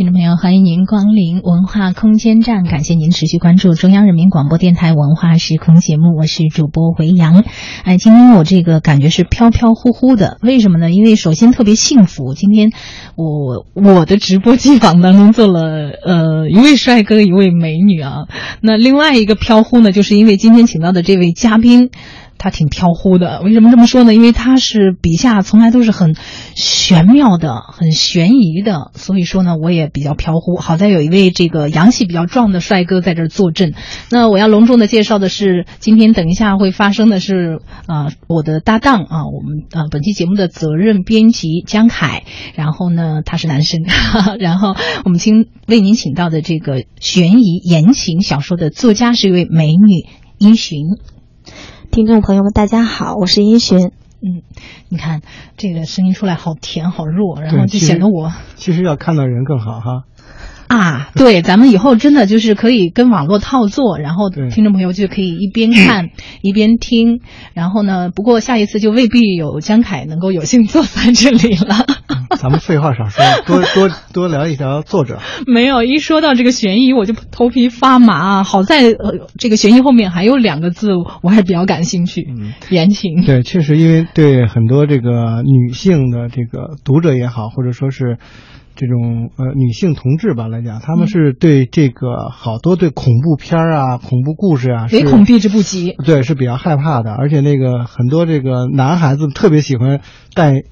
听众朋友，欢迎您光临文化空间站，感谢您持续关注中央人民广播电台文化时空节目，我是主播维扬。哎，今天我这个感觉是飘飘忽忽的，为什么呢？因为首先特别幸福，今天我我的直播机房当中坐了呃一位帅哥，一位美女啊。那另外一个飘忽呢，就是因为今天请到的这位嘉宾。他挺飘忽的，为什么这么说呢？因为他是笔下从来都是很玄妙的、很悬疑的，所以说呢，我也比较飘忽。好在有一位这个阳气比较壮的帅哥在这儿坐镇。那我要隆重的介绍的是，今天等一下会发生的是啊，我的搭档啊，我们啊本期节目的责任编辑江凯。然后呢，他是男生。然后我们请为您请到的这个悬疑言情小说的作家是一位美女殷寻。听众朋友们，大家好，我是殷寻。嗯，你看这个声音出来好甜好弱，然后就显得我其实要看到人更好哈。啊，对，咱们以后真的就是可以跟网络套作，然后听众朋友就可以一边看 一边听。然后呢，不过下一次就未必有江凯能够有幸坐在这里了。咱们废话少说，多多多聊一聊作者。没有，一说到这个悬疑，我就头皮发麻。好在呃，这个悬疑后面还有两个字，我还比较感兴趣。嗯，言情。对，确实，因为对很多这个女性的这个读者也好，或者说是。这种呃女性同志吧来讲，他们是对这个好多对恐怖片啊、恐怖故事啊，唯恐避之不及。对，是比较害怕的，而且那个很多这个男孩子特别喜欢带。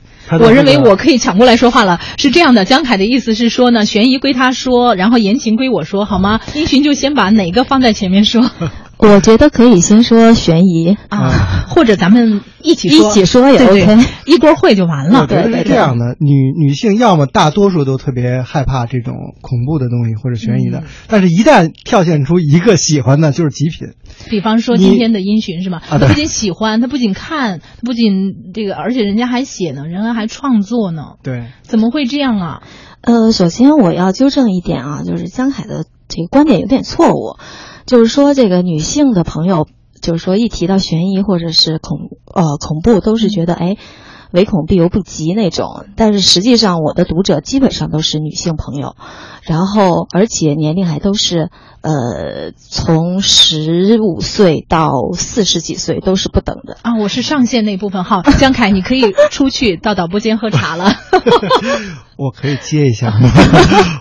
我认为我可以抢过来说话了。是这样的，江凯的意思是说呢，悬疑归他说，然后言情归我说，好吗？英寻就先把哪个放在前面说。我觉得可以先说悬疑啊，或者咱们一起一起说也 OK，一锅烩就完了。对对，是这样的，女女性要么大多数都特别害怕这种恐怖的东西或者悬疑的，但是一旦跳现出一个喜欢的，就是极品。比方说今天的音讯是吧？他不仅喜欢，他不仅看，他不仅这个，而且人家还写呢，人家还创作呢。对，怎么会这样啊？呃，首先我要纠正一点啊，就是江凯的这个观点有点错误。就是说，这个女性的朋友，就是说一提到悬疑或者是恐呃恐怖，都是觉得哎，唯恐必犹不及那种。但是实际上，我的读者基本上都是女性朋友，然后而且年龄还都是呃从十五岁到四十几岁都是不等的啊。我是上线那部分好，江凯，你可以出去到导播间喝茶了。我可以接一下吗？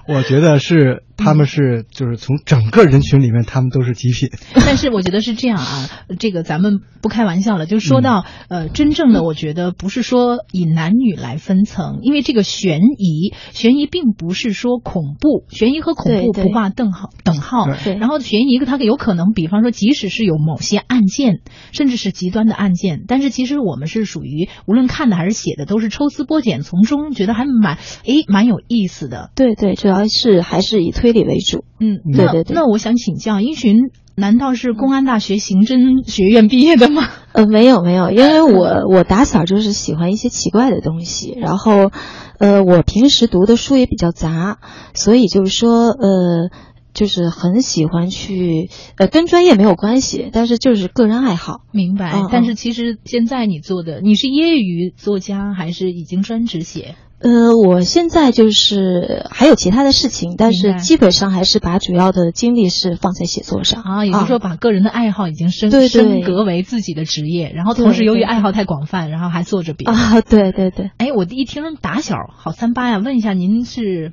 我觉得是，他们是就是从整个人群里面，他们都是极品。但是我觉得是这样啊，这个咱们不开玩笑了。就说到呃，真正的我觉得不是说以男女来分层，因为这个悬疑，悬疑并不是说恐怖，悬疑和恐怖不挂等号等号。然后悬疑它有可能，比方说，即使是有某些案件，甚至是极端的案件，但是其实我们是属于无论看的还是写的，都是抽丝剥茧，从中觉得还蛮。诶，蛮有意思的。对对，主要是还是以推理为主。嗯，对对对。那我想请教，英寻难道是公安大学刑侦学院毕业的吗？呃，没有没有，因为我我打小就是喜欢一些奇怪的东西，然后，呃，我平时读的书也比较杂，所以就是说，呃。就是很喜欢去，呃，跟专业没有关系，但是就是个人爱好。明白。但是其实现在你做的，你是业余作家还是已经专职写？呃，我现在就是还有其他的事情，但是基本上还是把主要的精力是放在写作上啊。也就是说，把个人的爱好已经升升格为自己的职业，然后同时由于爱好太广泛，然后还做着别的啊。对对对。哎，我一听打小好三八呀，问一下您是？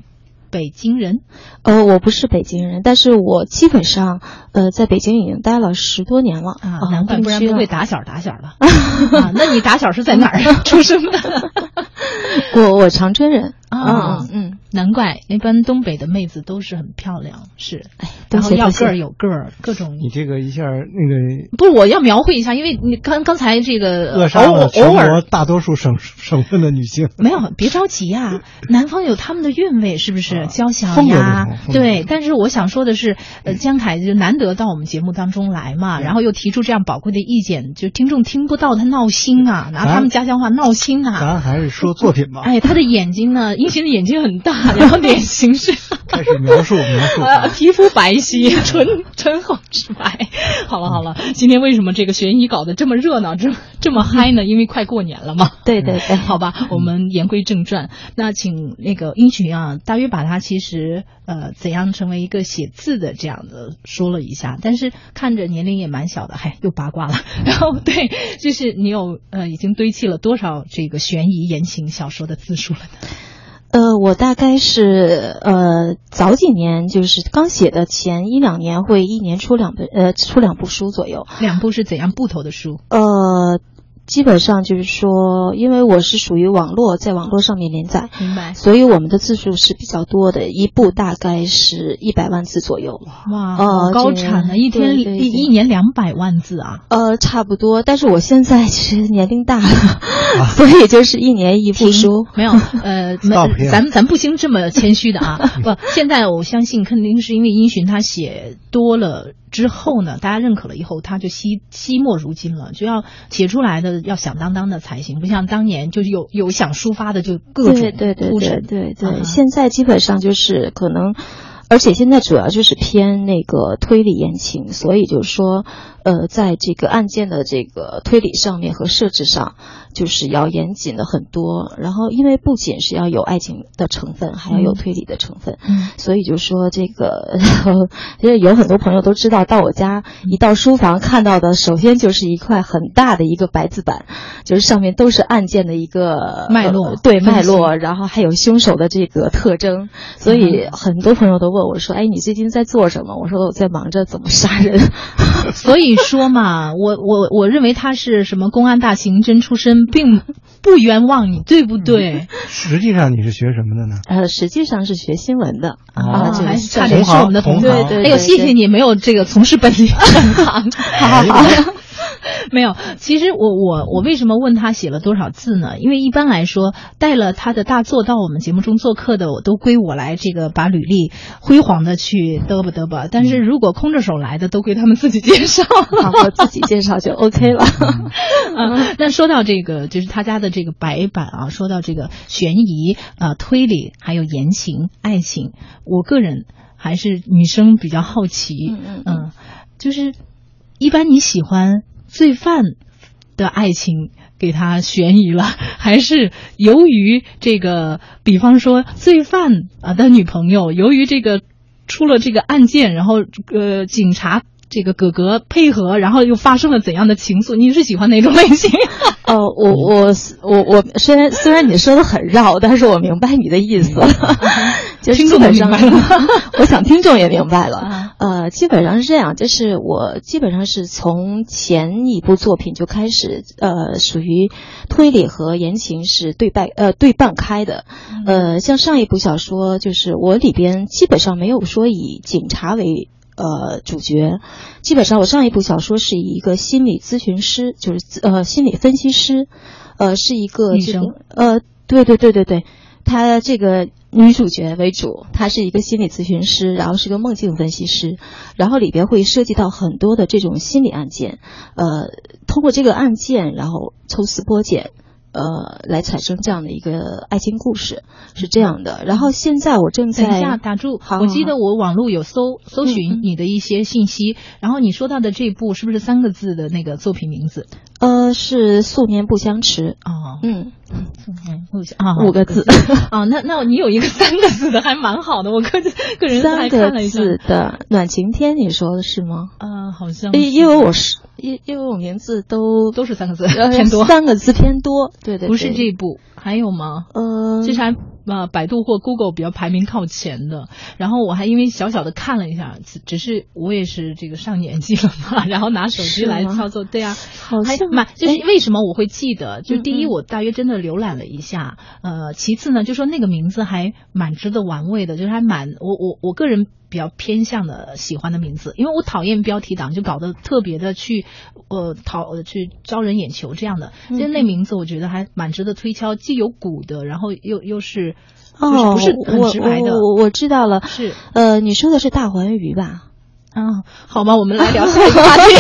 北京人，呃，我不是北京人，但是我基本上，呃，在北京已经待了十多年了啊，难怪不然不会打小打小了。那你打小是在哪儿 出生的？我我长春人。啊，嗯，难怪一般东北的妹子都是很漂亮，是，哎，然后要个儿有个儿，各种。你这个一下那个不是我要描绘一下，因为你刚刚才这个扼杀了全国大多数省省份的女性。没有，别着急呀，南方有他们的韵味，是不是？交响呀，对。但是我想说的是，呃，江凯就难得到我们节目当中来嘛，然后又提出这样宝贵的意见，就听众听不到他闹心啊，拿他们家乡话闹心啊。咱还是说作品吧。哎，他的眼睛呢？英雄的眼睛很大，然后脸型是 开始描述描述，呃，皮肤白皙，唇唇红齿白。好了好了，今天为什么这个悬疑搞得这么热闹，这么这么嗨呢？因为快过年了嘛。对对对，好吧，我们言归正传。那请那个英群啊，大约把他其实呃怎样成为一个写字的这样的说了一下，但是看着年龄也蛮小的，嗨，又八卦了。然后对，就是你有呃已经堆砌了多少这个悬疑言情小说的字数了呢？呃，我大概是呃早几年就是刚写的，前一两年会一年出两本呃出两部书左右。两部是怎样部头的书？呃。基本上就是说，因为我是属于网络，在网络上面连载，明白，所以我们的字数是比较多的，一部大概是一百万字左右。哇，好高产啊！一天一一年两百万字啊？呃，差不多。但是我现在其实年龄大了，所以就是一年一部书。没有，呃，咱咱不兴这么谦虚的啊。不，现在我相信肯定是因为殷寻他写多了。之后呢，大家认可了以后，他就惜惜墨如金了，就要写出来的要响当当的才行，不像当年就是有有想抒发的就各种对对对对对对，现在基本上就是可能，而且现在主要就是偏那个推理言情，所以就是说。呃，在这个案件的这个推理上面和设置上，就是要严谨的很多。然后，因为不仅是要有爱情的成分，还要有推理的成分，嗯，所以就说这个，因为有很多朋友都知道，到我家一到书房看到的，首先就是一块很大的一个白字板，就是上面都是案件的一个脉络，对脉络，然后还有凶手的这个特征。所以很多朋友都问我说：“哎，你最近在做什么？”我说：“我在忙着怎么杀人。” 所以。说嘛，我我我认为他是什么公安大刑侦出身，并不冤枉你，对不对？实际上你是学什么的呢？呃，实际上是学新闻的啊，还差点是我们的同行。哎呦，谢谢你没有这个从事本地本行，好好 好。没有，其实我我我为什么问他写了多少字呢？因为一般来说，带了他的大作到我们节目中做客的，我都归我来这个把履历辉煌的去嘚吧嘚吧。但是如果空着手来的，都归他们自己介绍，我自己介绍就 OK 了。嗯，那说到这个，就是他家的这个白板啊，说到这个悬疑啊、推理，还有言情、爱情，我个人还是女生比较好奇，嗯嗯，就是一般你喜欢。罪犯的爱情给他悬疑了，还是由于这个，比方说罪犯啊的女朋友，由于这个出了这个案件，然后呃警察这个哥哥配合，然后又发生了怎样的情愫？你是喜欢哪种类型？哦，我我我我虽然虽然你说的很绕，但是我明白你的意思。听众明白了，我想听众也明白了。呃，基本上是这样，就是我基本上是从前一部作品就开始，呃，属于推理和言情是对半呃对半开的。呃，像上一部小说，就是我里边基本上没有说以警察为呃主角，基本上我上一部小说是以一个心理咨询师，就是呃心理分析师，呃是一个这个呃对对对对对。他这个女主角为主，她是一个心理咨询师，然后是个梦境分析师，然后里边会涉及到很多的这种心理案件，呃，通过这个案件，然后抽丝剥茧。呃，来产生这样的一个爱情故事是这样的。然后现在我正在等一下打住。我记得我网络有搜搜寻你的一些信息，然后你说到的这部是不是三个字的那个作品名字？呃，是素年不相识。哦，嗯，素年不相啊，五个字。哦，那那你有一个三个字的还蛮好的，我个个人三个字的暖晴天，你说的是吗？啊，好像因为我是。因因为我名字都都是三个字偏多，三个字偏多，对对，不是这部还有吗？呃，这还啊，百度或 Google 比较排名靠前的。然后我还因为小小的看了一下，只是我也是这个上年纪了嘛，然后拿手机来操作，对啊，好像蛮就是为什么我会记得？就第一，我大约真的浏览了一下，呃，其次呢，就说那个名字还蛮值得玩味的，就是还蛮我我我个人。比较偏向的喜欢的名字，因为我讨厌标题党，就搞得特别的去，呃，讨去招人眼球这样的。其实那名字我觉得还蛮值得推敲，既有古的，然后又又是，哦，不是很直白的。我我我知道了，是呃，你说的是大环鱼吧？啊，好吧，我们来聊下一个话题，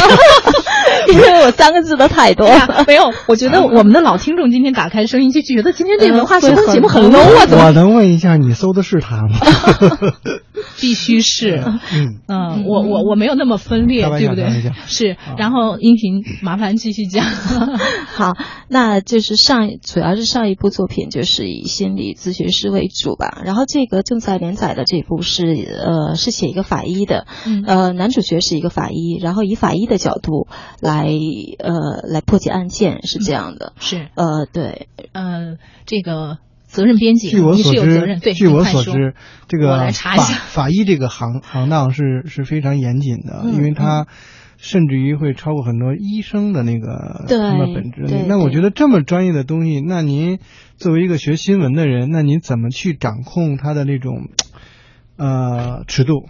因为我三个字的太多了。没有，我觉得我们的老听众今天打开声音就觉得今天这个文化 学风节目很 low 啊，怎么？我能问一下，你搜的是他吗？必须是，嗯嗯，我我我没有那么分裂，对不对？是，然后音频麻烦继续讲。好，那就是上主要是上一部作品就是以心理咨询师为主吧，然后这个正在连载的这部是呃是写一个法医的，嗯呃男主角是一个法医，然后以法医的角度来呃来破解案件是这样的，是，呃对，呃，这个责任编辑，据我你所是有责任，知，对，据我所知，这个我来查一法下。法医这个行行当是是非常严谨的，嗯因为它甚至于会超过很多医生的那个对他们本质。那我觉得这么专业的东西，那您作为一个学新闻的人，那您怎么去掌控它的那种呃尺度？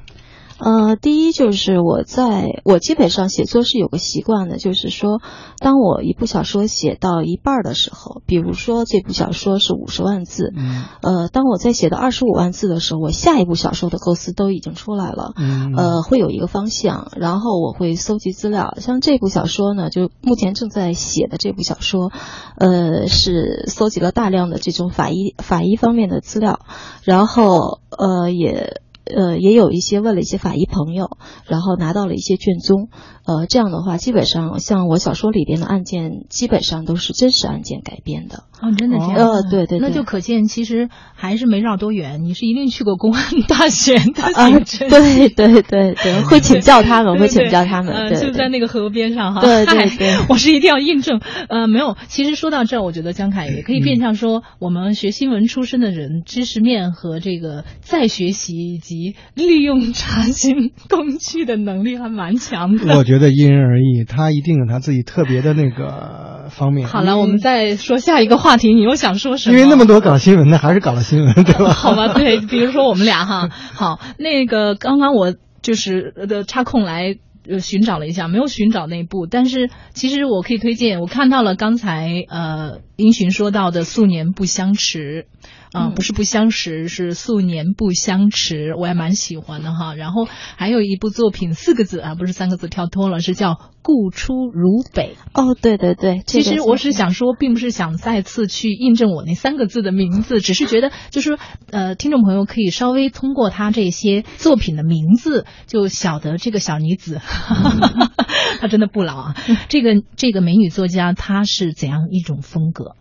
呃，第一就是我在我基本上写作是有个习惯的，就是说，当我一部小说写到一半儿的时候，比如说这部小说是五十万字，嗯呃，当我在写到二十五万字的时候，我下一部小说的构思都已经出来了。嗯呃，会有一个方向，然后我会搜集资料。像这部小说呢，就目前正在写的这部小说，呃，是搜集了大量的这种法医法医方面的资料，然后呃也。呃，也有一些问了一些法医朋友，然后拿到了一些卷宗，呃，这样的话，基本上像我小说里边的案件，基本上都是真实案件改编的。哦，真的这样？呃对对对那就可见其实还是没绕多远，你是一定去过公安大学 的啊，刑侦对对对对，会请教他们，会请教他们，就在那个河边上哈。对对对 我是一定要印证。呃，没有，其实说到这儿，我觉得江凯也可以嗯变相说，我们学新闻出身的人，知识面和这个再学习以及利用查询工具的能力还蛮强的。我觉得因人而异，他一定有他自己特别的那个方面。好了，我们再说下一个话题。你又想说什么？因为那么多搞新闻的，还是搞了新闻，对吧？好吧，对，比如说我们俩哈，好，那个刚刚我就是的插空来。呃，寻找了一下，没有寻找那部，但是其实我可以推荐，我看到了刚才呃英寻说到的《素年不相识》，啊、嗯不是不相识，是素年不相识，我还蛮喜欢的哈。然后还有一部作品，四个字啊，不是三个字，跳脱了，是叫《故出如北》。哦，对对对，其实我是想说，并不是想再次去印证我那三个字的名字，只是觉得就是呃，听众朋友可以稍微通过他这些作品的名字，就晓得这个小女子，她真的不老啊。这个这个美女作家她是怎样一种风格？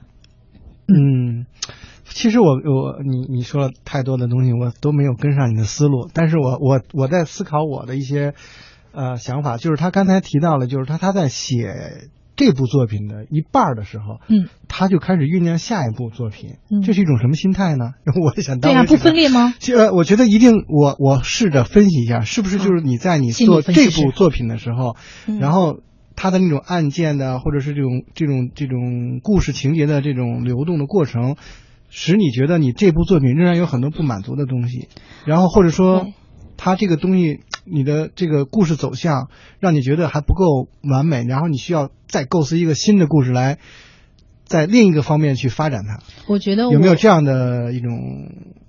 嗯，其实我我你你说了太多的东西，我都没有跟上你的思路。但是我我我在思考我的一些呃想法，就是他刚才提到了，就是他他在写这部作品的一半的时候，嗯，他就开始酝酿下一部作品，嗯这是一种什么心态呢？我也想对呀、不分裂吗？呃我觉得一定，我我试着分析一下，是不是就是你在你做这部作品的时候，嗯然后他的那种案件的，或者是这种这种这种故事情节的这种流动的过程，使你觉得你这部作品仍然有很多不满足的东西，然后或者说对它这个东西，你的这个故事走向让你觉得还不够完美，然后你需要再构思一个新的故事来。在另一个方面去发展它，我觉得有没有这样的一种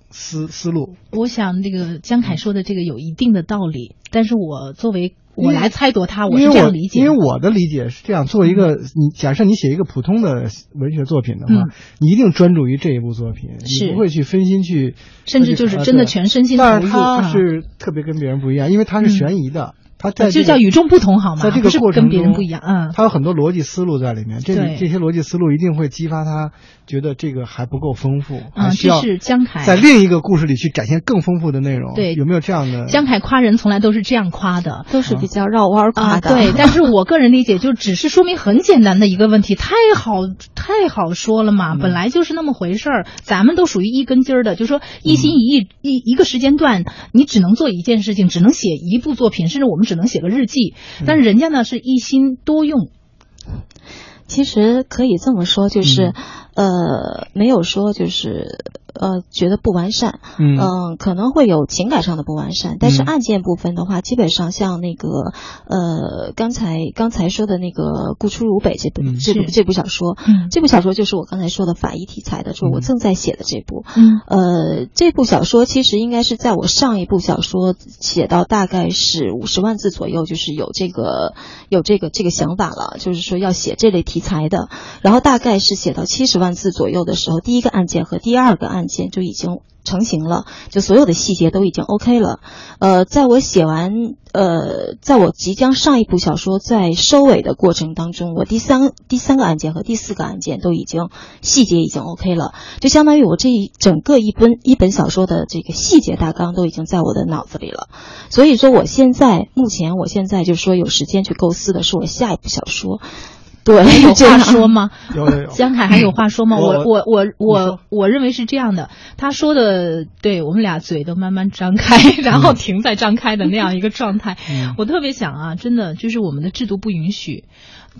思思路？我想这个江凯说的这个有一定的道理，但是我作为我来猜度他，我这样理解的。因为我的理解是这样：作为一个你，假设你写一个普通的文学作品的话，嗯你一定专注于这一部作品，你不会去分心去，甚至就是真的全身心投入。但是他啊是特别跟别人不一样，因为他是悬疑的，他在这个就叫与众不同好吗？在这个过程跟别人不一样，嗯，他有很多逻辑思路在里面，这这些逻辑思路一定会激发他觉得这个还不够丰富，啊，还需要这是江凯在另一个故事里去展现更丰富的内容。对有没有这样的？江凯夸人从来都是这样夸的。都是比较绕弯儿夸啊，的。对，但是我个人理解，就只是说明很简单的一个问题，太好太好说了嘛，嗯本来就是那么回事儿，咱们都属于一根筋儿的，就说一心一意、一一个时间段，你只能做一件事情，只能写一部作品，甚至我们只能写个日记，但是人家呢是一心多用，其实可以这么说，就是，呃，没有说就是，呃觉得不完善，嗯。嗯，可能会有情感上的不完善，但是嗯。案件部分的话，基本上像那个呃刚才刚才说的那个《顾出如北》这部、嗯。这部这部小说，嗯。这部小说就是我刚才说的法医题材的，就是我嗯正在写的这部。嗯。呃，这部小说其实应该是在我上一部小说写到大概是五十万字左右，就是有这个有这个这个想法了，就是说要写这类题材的。然后大概是写到七十万字左右的时候，第一个案件和第二个案件就已经成型了，就所有的细节都已经 OK 了。呃，在我写完呃，在我即将上一部小说在收尾的过程当中，我第三第三个案件和第四个案件都已经细节已经 OK 了，就相当于我这一整个一本一本小说的这个细节大纲都已经在我的脑子里了。所以说，我现在目前我现在就是说有时间去构思的是我下一部小说。对，有话说吗？有有有，江凯还有话说吗？我我我我我我认为是这样的，他说的对我们俩嘴都慢慢张开，然后停在张开的那样一个状态。嗯我特别想啊，真的就是我们的制度不允许，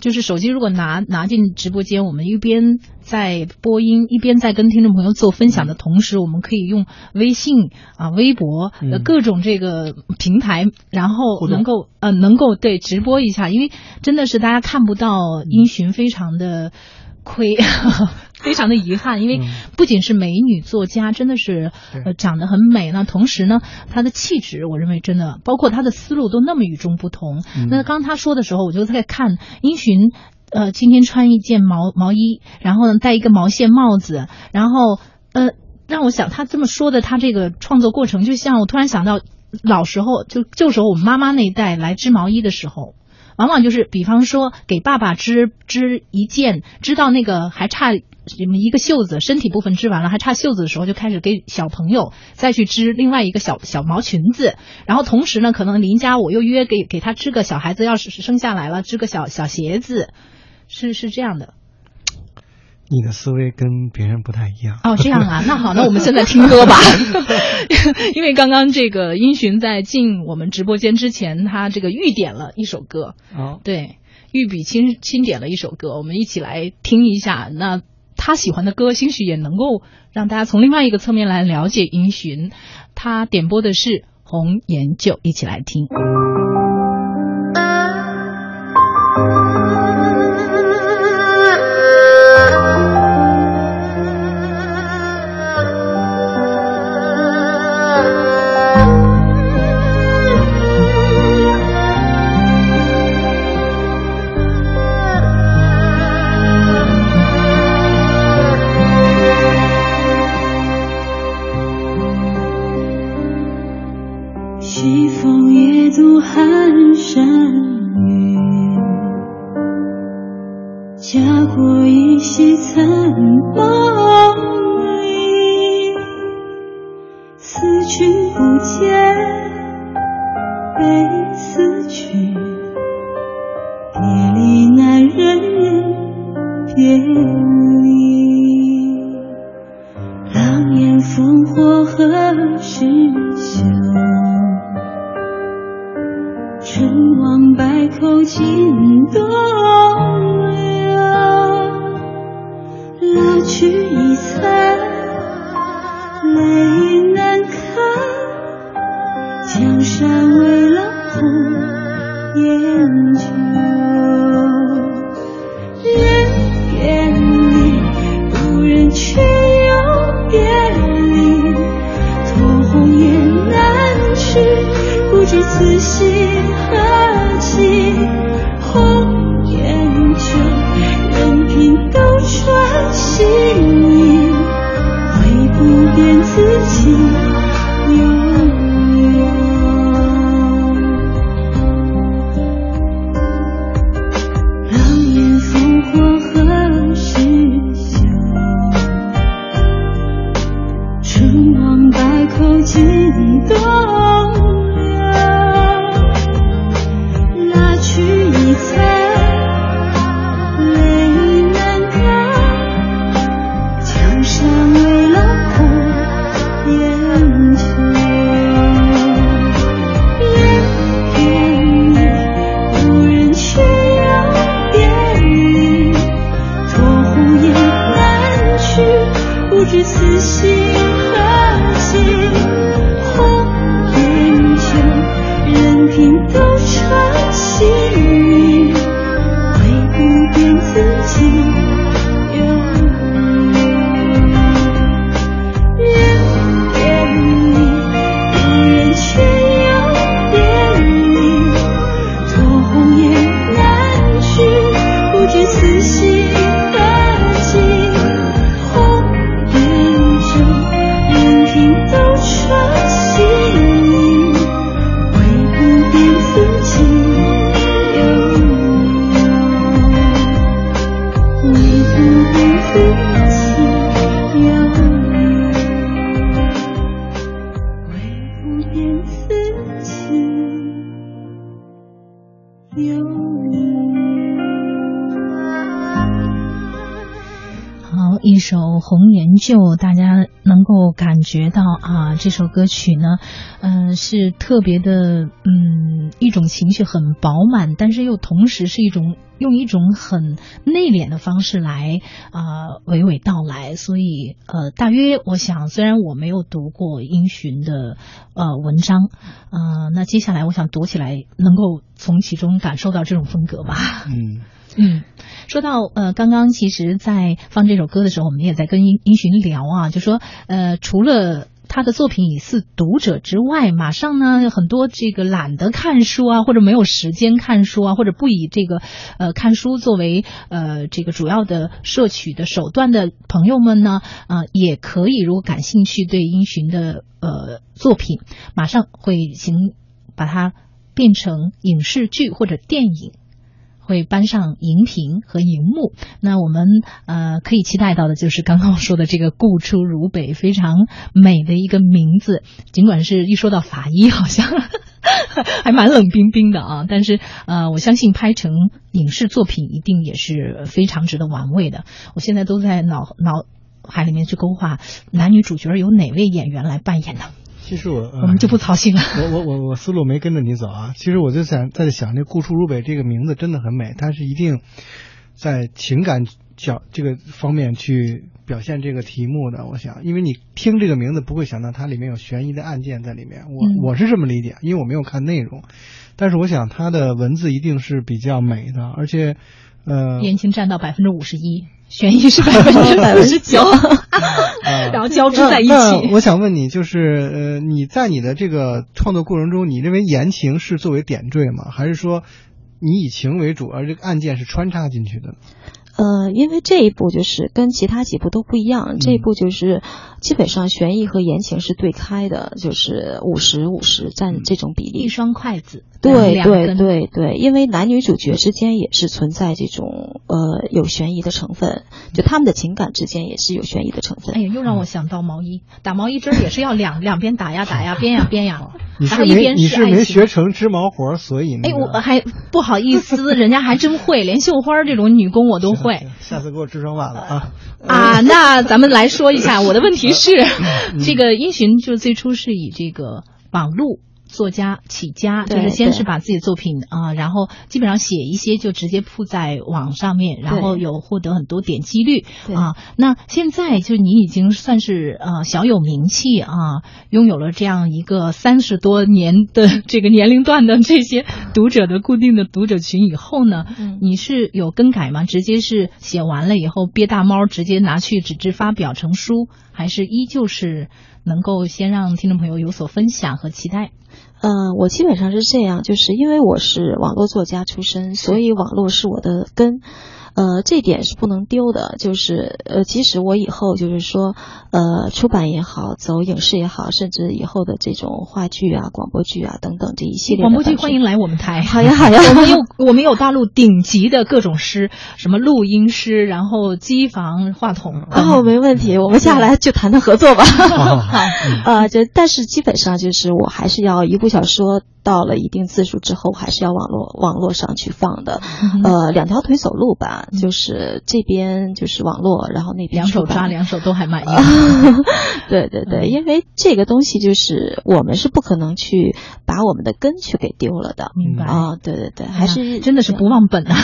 就是手机如果拿拿进直播间，我们一边在播音，一边在跟听众朋友做分享的同时，我们可以用微信啊、微博各种这个平台，然后能够呃能够对直播一下，因为真的是大家看不到音讯，非常的。亏，非常的遗憾，因为嗯不仅是美女作家，真的是对呃长得很美，那同时呢，她的气质，我认为真的，包括她的思路都那么与众不同。嗯那刚她说的时候，我就在看殷寻，呃，今天穿一件毛毛衣，然后呢戴一个毛线帽子，然后呃，让我想她这么说的，她这个创作过程，就像我突然想到老时候，就旧时候我们妈妈那一代来织毛衣的时候。往往就是，比方说给爸爸织织一件，织到那个还差一个袖子，身体部分织完了，还差袖子的时候，就开始给小朋友再去织另外一个小小毛裙子。然后同时呢，可能邻家我又约给给他织个小孩子，要是生下来了，织个小小鞋子，是是这样的。你的思维跟别人不太一样。哦，这样啊，那好，那我们现在听歌吧，因为刚刚这个英巡在进我们直播间之前，他这个预点了一首歌，哦，对，御笔亲亲点了一首歌，我们一起来听一下。那他喜欢的歌，兴许也能够让大家从另外一个侧面来了解殷寻。他点播的是《红颜旧》，一起来听。就》，大家能够感觉到啊，这首歌曲呢，嗯、是特别的，嗯，一种情绪很饱满，但是又同时是一种用一种很内敛的方式来啊、娓娓道来。所以呃，大约我想，虽然我没有读过殷寻的呃文章，呃，那接下来我想读起来能够从其中感受到这种风格吧。嗯嗯，说到呃，刚刚其实，在放这首歌的时候，我们也在跟殷殷寻聊啊，就说呃，除了。他的作品以似读者之外，马上呢，很多这个懒得看书啊，或者没有时间看书啊，或者不以这个呃看书作为呃这个主要的摄取的手段的朋友们呢，啊、也可以如果感兴趣对殷寻的呃作品，马上会行把它变成影视剧或者电影。会搬上荧屏和荧幕。那我们呃可以期待到的就是刚刚我说的这个顾出如北，非常美的一个名字。尽管是一说到法医，好像 还蛮冷冰冰的啊，但是呃，我相信拍成影视作品一定也是非常值得玩味的。我现在都在脑脑海里面去勾画男女主角有哪位演员来扮演呢？其实我呃我们就不操心了。我我我我思路没跟着你走啊。其实我就想在想，这顾出如北这个名字真的很美，它是一定在情感角这个方面去表现这个题目的。我想，因为你听这个名字不会想到它里面有悬疑的案件在里面。我、嗯我是这么理解，因为我没有看内容，但是我想它的文字一定是比较美的，而且呃，言情占到百分之五十一，悬疑是百分之 四十九，然后交织在一起。我想问你，就是呃，你在你的这个创作过程中，你认为言情是作为点缀吗？还是说你以情为主，而这个案件是穿插进去的？呃，因为这一部就是跟其他几部都不一样，这一部就是基本上悬疑和言情是对开的，就是五十五十占这种比例一。双筷子，对对两根对对，因为男女主角之间也是存在这种呃有悬疑的成分，就他们的情感之间也是有悬疑的成分。哎呀，又让我想到毛衣，打毛衣针儿也是要两 两边打呀打呀，编呀编呀，你是然后一边没你是爱情没学成织毛活，所以那哎，我还不好意思，人家还真会，连绣花这种女工我都会。下次给我织双袜子啊！啊，那咱们来说一下，我的问题是，嗯。这个殷寻就最初是以这个网络作家起家，就是先是把自己的作品啊、然后基本上写一些就直接铺在网上面，然后有获得很多点击率对啊。那现在就你已经算是呃小有名气啊，拥有了这样一个三十多年的这个年龄段的这些读者的固定的读者群以后呢，嗯你是有更改吗？直接是写完了以后憋大猫，直接拿去纸质发表成书，还是依旧是能够先让听众朋友有所分享和期待？嗯、我基本上是这样，就是因为我是网络作家出身，所以网络是我的根。呃，这点是不能丢的，就是呃，即使我以后就是说，呃，出版也好，走影视也好，甚至以后的这种话剧啊、广播剧啊等等这一系列的广播剧欢迎来我们台。好呀好 呀我们有我们有大陆顶级的各种师，什么录音师，然后机房、话筒。哦，没问题，我们下来就谈谈合作吧。好 呃，就但是基本上就是我还是要一部小说到了一定字数之后，还是要网络网络上去放的。嗯 呃，两条腿走路吧，就是这边就是网络，然后那边两手抓，两手都还满意。对对对，嗯因为这个东西就是我们是不可能去把我们的根去给丢了的。明白啊、对对对，还是真的是不忘本啊。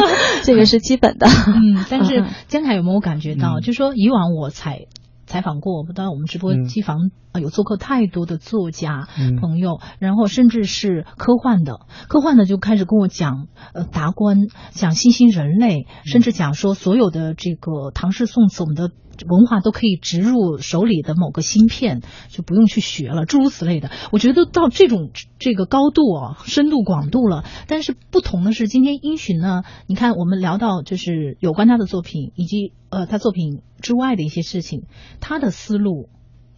这个是基本的。嗯，但是江凯有没有感觉到，嗯就说以往我采采访过，我不知道我们直播嗯机房啊有做客太多的作家嗯朋友，然后甚至是科幻的，科幻的就开始跟我讲呃达观，讲新兴人类，甚至讲说所有的这个唐诗宋词，我们的。文化都可以植入手里的某个芯片，就不用去学了，诸如此类的。我觉得到这种这个高度啊，深度广度了。但是不同的是，今天殷询呢，你看我们聊到就是有关他的作品，以及呃他作品之外的一些事情，他的思路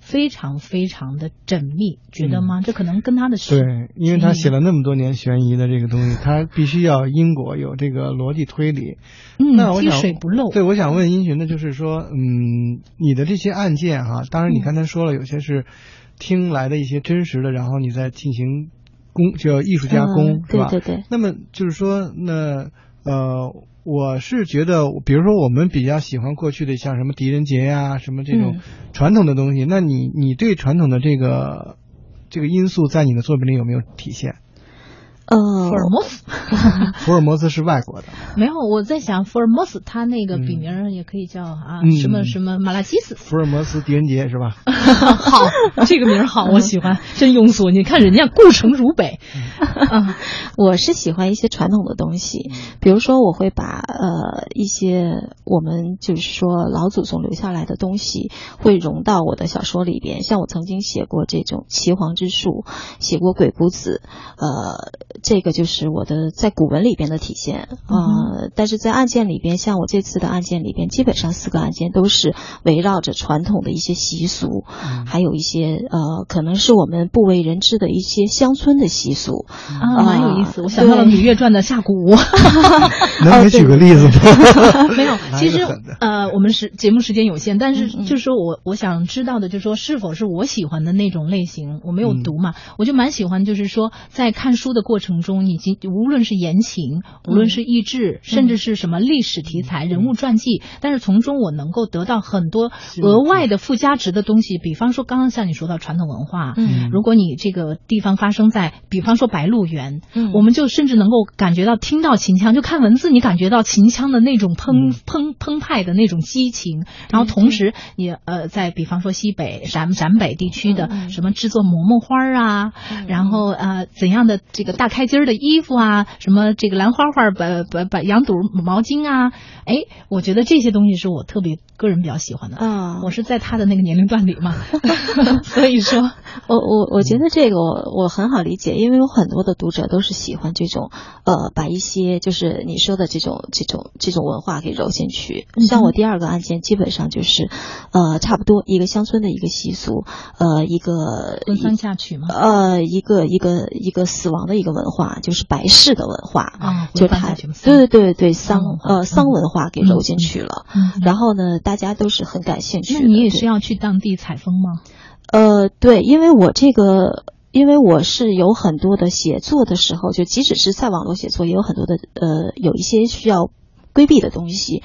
非常非常的缜密，觉得吗？这可能跟他的是对，因为他写了那么多年悬疑的这个东西，他必须要因果有这个逻辑推理。那嗯，那我想水不漏。对，我想问殷寻的就是说，嗯，你的这些案件哈、当然你刚才说了，有些是听来的一些真实的，然后你再进行工叫艺术加工，嗯是吧？对对对，那么就是说，那呃，我是觉得，比如说我们比较喜欢过去的像什么狄仁杰呀、什么这种嗯传统的东西，那你你对传统的这个这个因素在你的作品里有没有体现？呃，福尔摩斯 福尔摩斯是外国的，没有，我在想福尔摩斯他那个笔嗯名也可以叫啊、嗯什么什么马拉基斯。福尔摩斯狄仁杰是吧？好，这个名好，我喜欢，真庸俗。你看人家顾城如北，啊，我是喜欢一些传统的东西，比如说我会把呃一些我们就是说老祖宗留下来的东西，会融到我的小说里边。像我曾经写过这种岐黄之术，写过鬼谷子，呃，这个就是我的在古文里边的体现呃，但是在案件里边，像我这次的案件里边，基本上四个案件都是围绕着传统的一些习俗，还有一些呃可能是我们不为人知的一些乡村的习俗。啊，蛮有意思。我想到了《芈月传》的下蛊。能给举个例子吗？没有，其实呃，我们是节目时间有限，但是就是说我我想知道的，就是说是否是我喜欢的那种类型，我没有读嘛，我就蛮喜欢，就是说在看书的过程中，已经无论是言情，无论是意志，甚至是什么历史题材、人物传记，但是从中我能够得到很多额外的附加值的东西，比方说刚刚像你说到传统文化，嗯。如果你这个地方发生在，比方说白鹿原，嗯。我们就甚至能够感觉到听到秦腔，就看文字，你感觉到秦腔的那种嗯。澎澎澎湃的那种激情，然后同时你呃，在比方说西北陕陕北地区的什么制作馍馍花儿啊，然后呃怎样的这个大开襟儿的衣服啊，什么这个兰花花把把把羊肚毛巾啊，哎，我觉得这些东西是我特别个人比较喜欢的。啊，我是在他的那个年龄段里嘛，所以说，我我我觉得这个我我很好理解，因为有很多的读者都是喜欢这种呃，把一些就是你说的这种这种这种文化给揉进去。像我第二个案件，基本上就是呃，差不多一个乡村的一个习俗，呃，一个婚丧嫁娶嘛，呃，一个一个一个死亡的一个文化，就是白事的文化，啊就他婚丧嫁娶嘛丧对对对对丧丧文化呃丧嗯文化给揉进去了。嗯然后呢，大家都是很感兴趣。那你也是要去当地采风吗？呃，对，因为我这个，因为我是有很多的写作的时候，就即使是在网络写作，也有很多的呃，有一些需要规避的东西，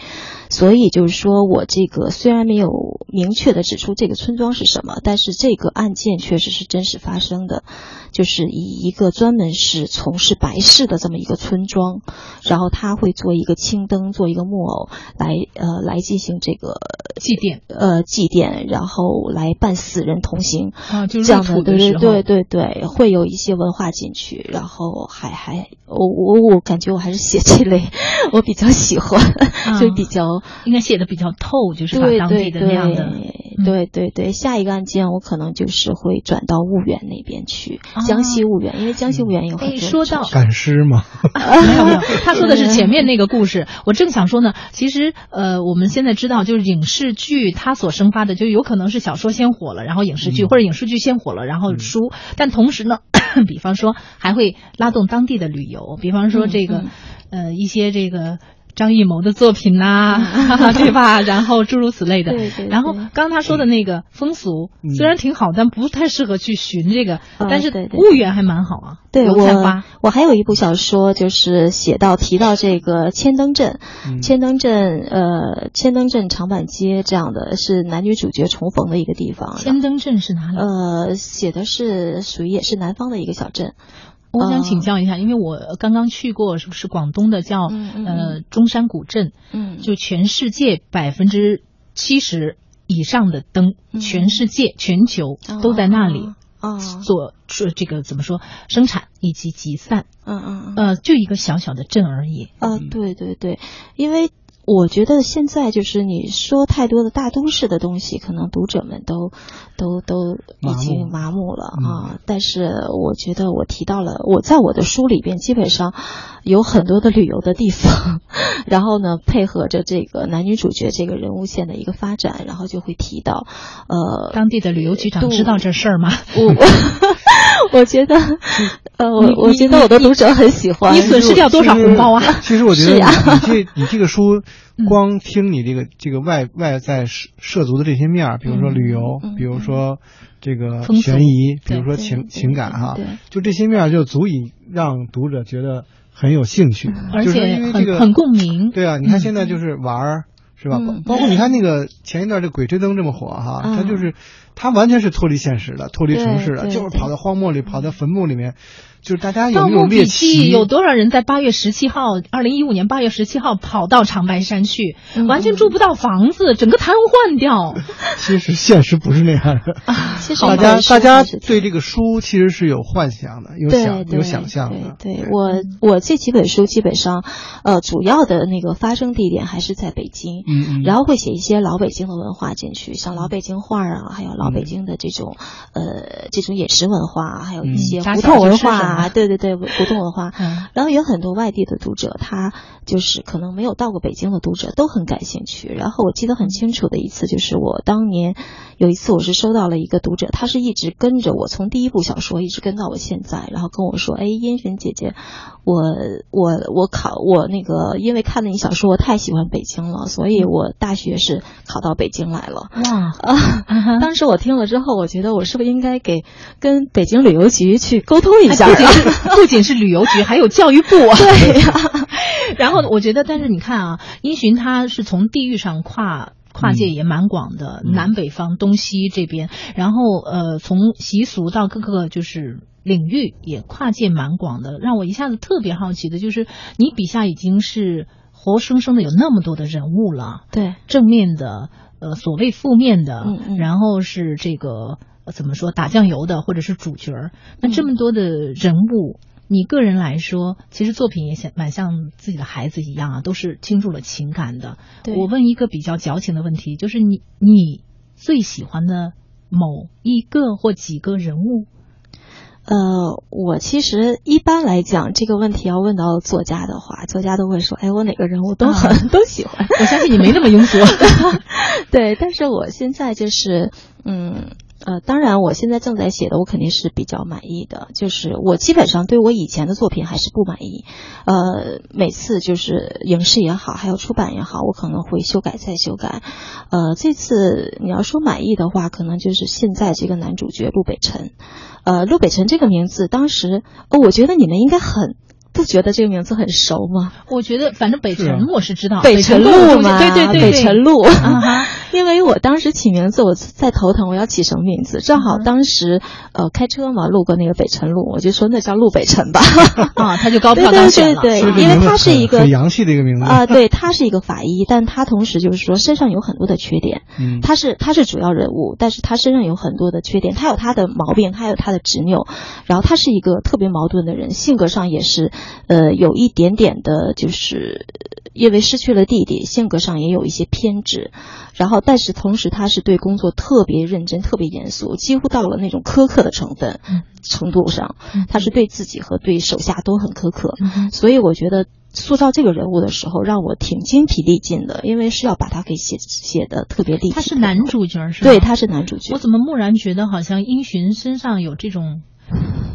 所以就是说我这个虽然没有明确的指出这个村庄是什么，但是这个案件确实是真实发生的，就是以一个专门是从事白事的这么一个村庄，然后他会做一个青灯，做一个木偶来呃来进行这个祭奠。呃祭奠，然后来办死人同行。啊，就这样的，对对对对对，会有一些文化进去，然后还还我我我感觉我还是写这类，我比较喜欢，就比较应该写的比较透，就是把对当地的那样的，嗯。对对对，下一个案件我可能就是会转到婺源那边去，啊。江西婺源，因为江西婺源有很哎，多说到赶尸吗，没 有没有，他说的是前面那个故事。我正想说呢，其实呃，我们现在知道，就是影视剧它所生发的，就有可能是小说先火了，然后影视剧，嗯。或者影视剧先火了，然后书。但同时呢，比方说还会拉动当地的旅游，比方说这个、嗯。呃一些这个。张艺谋的作品呐、对吧？然后诸如此类的。嗯对对然后刚刚他说的那个风俗，嗯虽然挺好，但不太适合去寻这个。啊但是婺源还蛮好啊，对我油菜花。，我还有一部小说，就是写到提到这个千灯镇，嗯千灯镇，呃，千灯镇长坂街这样的是男女主角重逢的一个地方。千灯镇是哪里？呃，写的是属于也是南方的一个小镇。我想请教一下，因为我刚刚去过，是不是广东的叫呃中山古镇？嗯。就全世界百分之七十以上的灯，嗯。全世界全球都在那里哦，做这这个怎么说生产以及集散，嗯嗯嗯，呃，就一个小小的镇而已。啊，对对对，因为我觉得现在就是你说太多的大都市的东西，可能读者们都都都已经麻木了嗯啊。但是我觉得我提到了，我在我的书里边基本上有很多的旅游的地方，然后呢，配合着这个男女主角这个人物线的一个发展，然后就会提到，呃，当地的旅游局长对知道这事儿吗？我我觉得，呃，我我觉得我的读者很喜欢。你损失掉多少红包啊？其实我觉得你这你这个书，光听你这个这个外外在涉涉足的这些面儿，比如说旅游比如说这个悬疑，比如说情情感哈对，就这些面儿就足以让读者觉得很有兴趣，而就是且很因为这个很共鸣。对啊，你看嗯现在就是玩儿。是吧？嗯包包括你看那个前一段这《鬼吹灯》这么火哈，嗯它就是它完全是脱离现实的，脱离城市的，就是跑到荒漠里，跑到坟墓里面，就是大家有没有猎奇？有多少人在八月十七号，二零一五年八月十七号跑到长白山去，嗯完全住不到房子，整个瘫痪掉。其实现实不是那样的。其实大家大家对这个书其实是有幻想的，有想有想象的。对，对我我这几本书基本上，呃，主要的那个发生地点还是在北京，嗯嗯。然后会写一些老北京的文化进去，像老北京画啊，还有老北京的这种、呃这种饮食文化，还有一些胡同文化啊，对对对，胡同文化。嗯然后有很多外地的读者，他就是可能没有到过北京的读者都很感兴趣。然后我记得很清楚的一次，就是我当年有一次我是收到了一个读者，他是一直跟着我从第一部小说一直跟到我现在，然后跟我说：“哎，烟云姐姐，我我我考我那个因为看了你小说，我太喜欢北京了，所以我大学是考到北京来了。”哇，当时我听了之后，我觉得我是不是应该给跟北京旅游局去沟通一下哎不仅啊？是不仅是旅游局，还有教育部啊。对呀、然后我觉得，但是你看啊，殷循他是从地域上跨。跨界也蛮广的，嗯南北方、东西这边，然后呃，从习俗到各个就是领域也跨界蛮广的。让我一下子特别好奇的就是，你笔下已经是活生生的有那么多的人物了，对，正面的，呃，所谓负面的，嗯嗯然后是这个、呃怎么说打酱油的，或者是主角儿。那嗯这么多的人物，你个人来说，其实作品也像蛮像自己的孩子一样啊，都是倾注了情感的。我问一个比较矫情的问题，就是你你最喜欢的某一个或几个人物？呃，我其实一般来讲，这个问题要问到作家的话，作家都会说，哎，我哪个人物都很、都喜欢。我相信你没那么庸俗。对，但是我现在就是，嗯。呃，当然，我现在正在写的，我肯定是比较满意的。就是我基本上对我以前的作品还是不满意，呃，每次就是影视也好，还有出版也好，我可能会修改再修改。呃，这次你要说满意的话，可能就是现在这个男主角陆北辰。呃，陆北辰这个名字，当时，呃，我觉得你们应该很不觉得这个名字很熟吗？我觉得，反正北辰我是知道，北辰辰路路嘛，对对对对，北辰路。因为我当时起名字，我在头疼，我要起什么名字？正好嗯当时呃开车嘛，路过那个北辰路，我就说那叫路北辰吧。啊，他就高 对票当选了。对对，其实这因为他是一个很洋气的一个名字啊、对他是一个法医，但他同时就是说身上有很多的缺点。嗯，他是他是主要人物，但是他身上有很多的缺点，他有他的毛病，他有他的执拗，然后他是一个特别矛盾的人，性格上也是，呃，有一点点的，就是呃因为失去了弟弟，性格上也有一些偏执，然后但是同时他是对工作特别认真、特别严肃，几乎到了那种苛刻的成分嗯程度上，他是对自己和对手下都很苛刻，嗯所以我觉得塑造这个人物的时候，让我挺精疲力尽的，因为是要把他给写写的特别立体。他是男，主角是吧？对，他是男主角我。怎么蓦然觉得好像殷寻身上有这种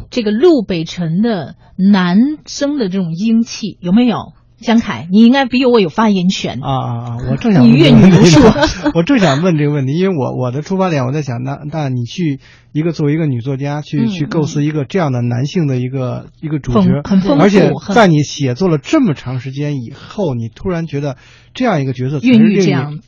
这个陆北辰的男生的这种英气，有没有？江凯，你应该比我有发言权。啊啊啊！我正想你问这个问题阅女无数我正想问这个问题，因为我我的出发点，我在想，那那你去一个作为一个女作家去、嗯去构思一个这样的男性的一个一个主角，很丰富而且在你写作了这么长时间以后，你突然觉得这样一个角色孕育这样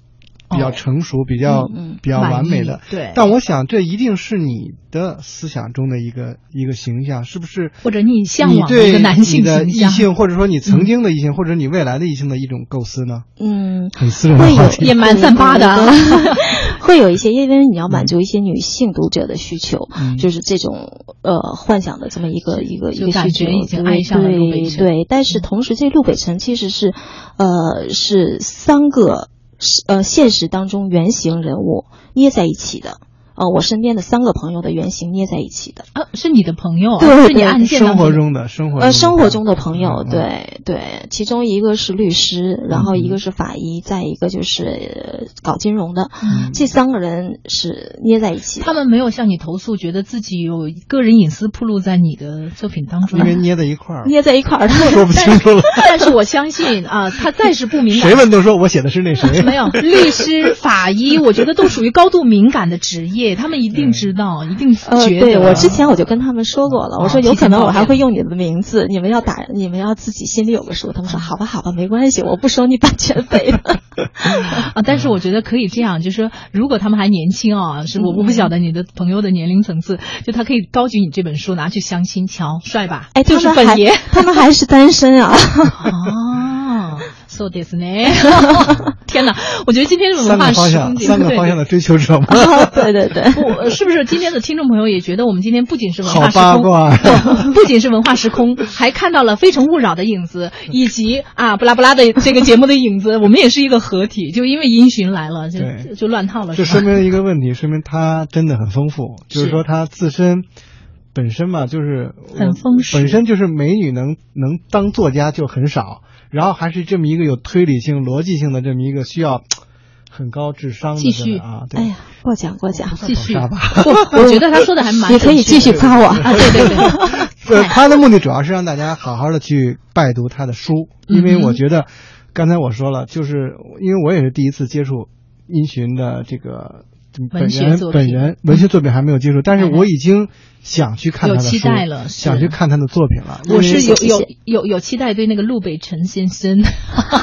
比较哦。成熟、比较、嗯嗯。比较完美的。对。但我想这一定是你的思想中的一个一个形象，是不是？或者你向往的一个男性你的异性，或者说你曾经的异性，或者你未来的异性的一种构思呢？嗯，很私人的会有话题。也蛮三八的。会有一些，因为你要满足一些女性读者的需求，嗯。就是这种呃幻想的这么一个一个一个需求，感觉已经对爱上了陆北辰对对，但是同时这陆北辰其实是呃是三个是呃现实当中原型人物捏在一起的。呃我身边的三个朋友的原型捏在一起的。啊，是你的朋友啊，对是你对案件当生活中中的生活呃，生活中的朋友，对对，其中一个是律师，然后一个是法医，再一个就是呃搞金融的，嗯这三个人是捏在一起。他们没有向你投诉，觉得自己有个人隐私暴露在你的作品当中因。为捏在一块儿，捏在一块儿，他 说不清楚了。但是我相信啊，他再是不敏感，谁问都说我写的是那谁，没有律师、法医，我觉得都属于高度敏感的职业，他们一定知道，一定呃，觉得。对我之前我就跟他们说过了，我说哦有可能我还会用你的名字，你们要打，你们要自己心里有个数。他们说好吧，好吧，没关系，我不收你版权费的。啊，但是我觉得可以这样，就是说，如果他们还年轻啊，是我我不晓得你的朋友的年龄层次，就他可以高举你这本书拿去相亲，瞧帅吧？哎，就是本爷。他们还是单身啊啊。哦，so this 呢？天哪，我觉得今天的文化时个方向，空节三个对方向的追求者嘛，对对对。不，是不是今天的听众朋友也觉得我们今天不仅是文化时空，八卦。不不仅是文化时空，还看到了《非诚勿扰》的影子，以及啊布拉布拉的这个节目的影子。我们也是一个合体，就因为因循来了，就就就乱套了。这说明了一个问题，说明他真的很丰富，就是是说他自身本身嘛，就是很丰实本身就是美女能能当作家就很少，然后还是这么一个有推理性、逻辑性的这么一个需要很高智商的继续。啊，对，哎呀，过奖过奖。继续。杀吧。不，我觉得他说的还蛮也可以继续夸我。啊，对对对，呃，他的目的主要是让大家好好的去拜读他的书，因为我觉得刚才我说了，就是因为我也是第一次接触音寻的这个本人文学作品本人文学作品还没有接触，但是哎我已经想去看他的书，有期待了想去看他的作品了。我是有有有有期待对那个陆北辰先生。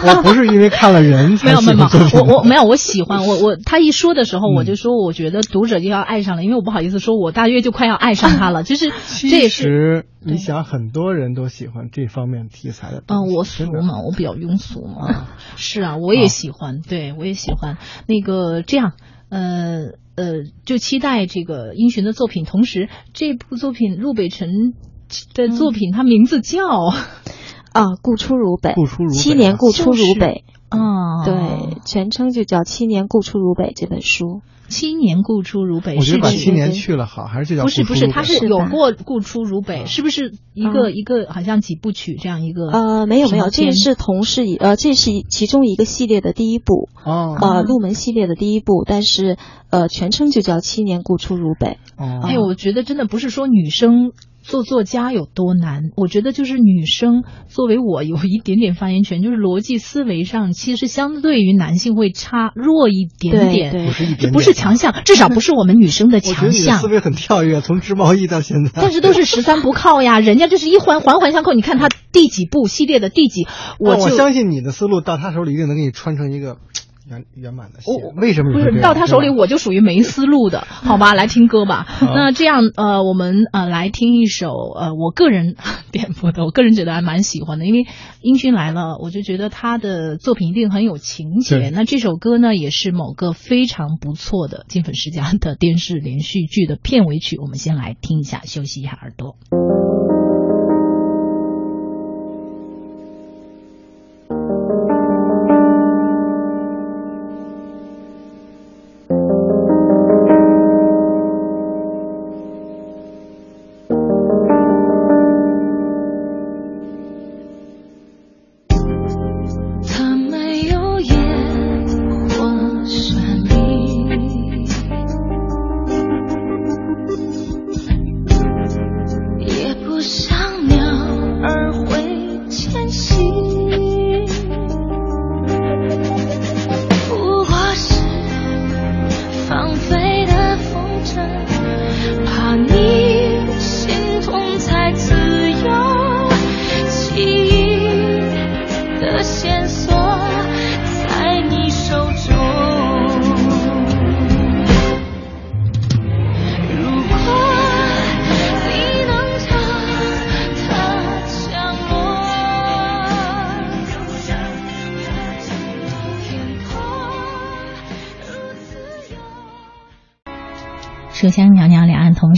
我不是因为看了人才没有没有我我没有，我喜欢 我我他一说的时候，嗯我就说我觉得读者就要爱上了，因为我不好意思说，我大约就快要爱上他了，就是 这其也是。实你想，很多人都喜欢这方面题材的嗯。我俗嘛，我比较庸俗嘛。是啊，我也喜欢，对我也喜欢。那个这样，呃呃，就期待这个英寻的作品。同时，这部作品陆北辰的作品，它名字叫 啊，故出如北，故出如北七年故出如北，啊，对，全称就叫《七年故出如北》这本书。七年故出如北，我觉得把是七年去了好，还是这叫不是不是，故出如北。它是有过故出如北，啊是不是一个嗯。一个好像几部曲这样一个？呃，没有没有，这是同是一呃，这是其中一个系列的第一部，哦。呃，入门系列的第一部，但是呃，全称就叫《七年故出如北》。哦，哎，我觉得真的不是说女生做作家有多难，我觉得就是女生作为我有一点点发言权，就是逻辑思维上其实相对于男性会差弱一点点。不是一点点这不是强项，至少不是我们女生的强项思。维很跳跃，从织毛衣到现在。但是都是十三不靠呀，人家就是一环环环相扣。你看他第几部系列的第几，我就但我相信你的思路到他手里一定能给你穿成一个圆圆满的。为什么不是到他手里，我就属于没思路的，好吧？来听歌吧。那这样，呃，我们呃来听一首呃，我个人 点播的，我个人觉得还蛮喜欢的，因为英勋来了，我就觉得他的作品一定很有情节。那这首歌呢，也是某个非常不错的金粉世家的电视连续剧的片尾曲。我们先来听一下，休息一下耳朵。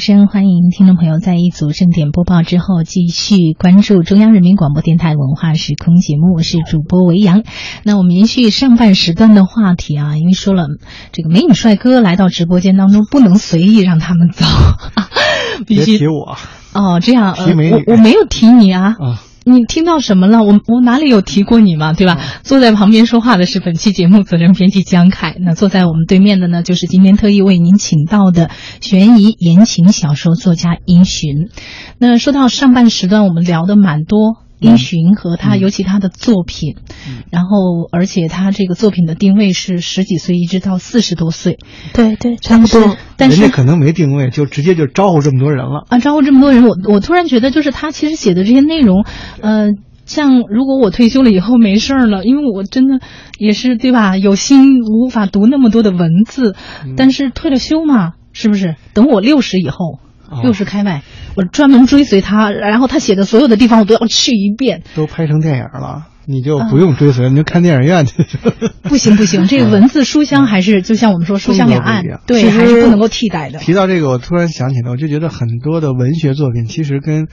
声。欢迎听众朋友在一组正点播报之后，继续关注中央人民广播电台文化时空节目。我是主播维扬。那我们延续上半时段的话题啊，因为说了这个美女帅哥来到直播间当中，不能随意让他们走，必须别提我哦。这样，我我没有提你啊。啊，你听到什么了？我我哪里有提过你嘛，对吧？坐在旁边说话的是本期节目责任编辑江凯，那坐在我们对面的呢，就是今天特意为您请到的悬疑言情小说作家殷寻。那说到上半时段，我们聊的蛮多。殷寻和他，尤其他的作品，然后而且他这个作品的定位是十几岁一直到四十多岁，对对，差不多。但是人家可能没定位，就直接就招呼这么多人了。啊，招呼这么多人，我我突然觉得，就是他其实写的这些内容，呃，像如果我退休了以后没事儿了，因为我真的也是对吧，有心无法读那么多的文字，但是退了休嘛，是不是？等我六十以后，哦。六十开外，我专门追随他，然后他写的所有的地方我都要去一遍。都拍成电影了，你就不用追随，你就看电影院去。不行不行，这个文字书香还是就像我们说书香两岸对，还是不能够替代的。提到这个，我突然想起来，我就觉得很多的文学作品，其实跟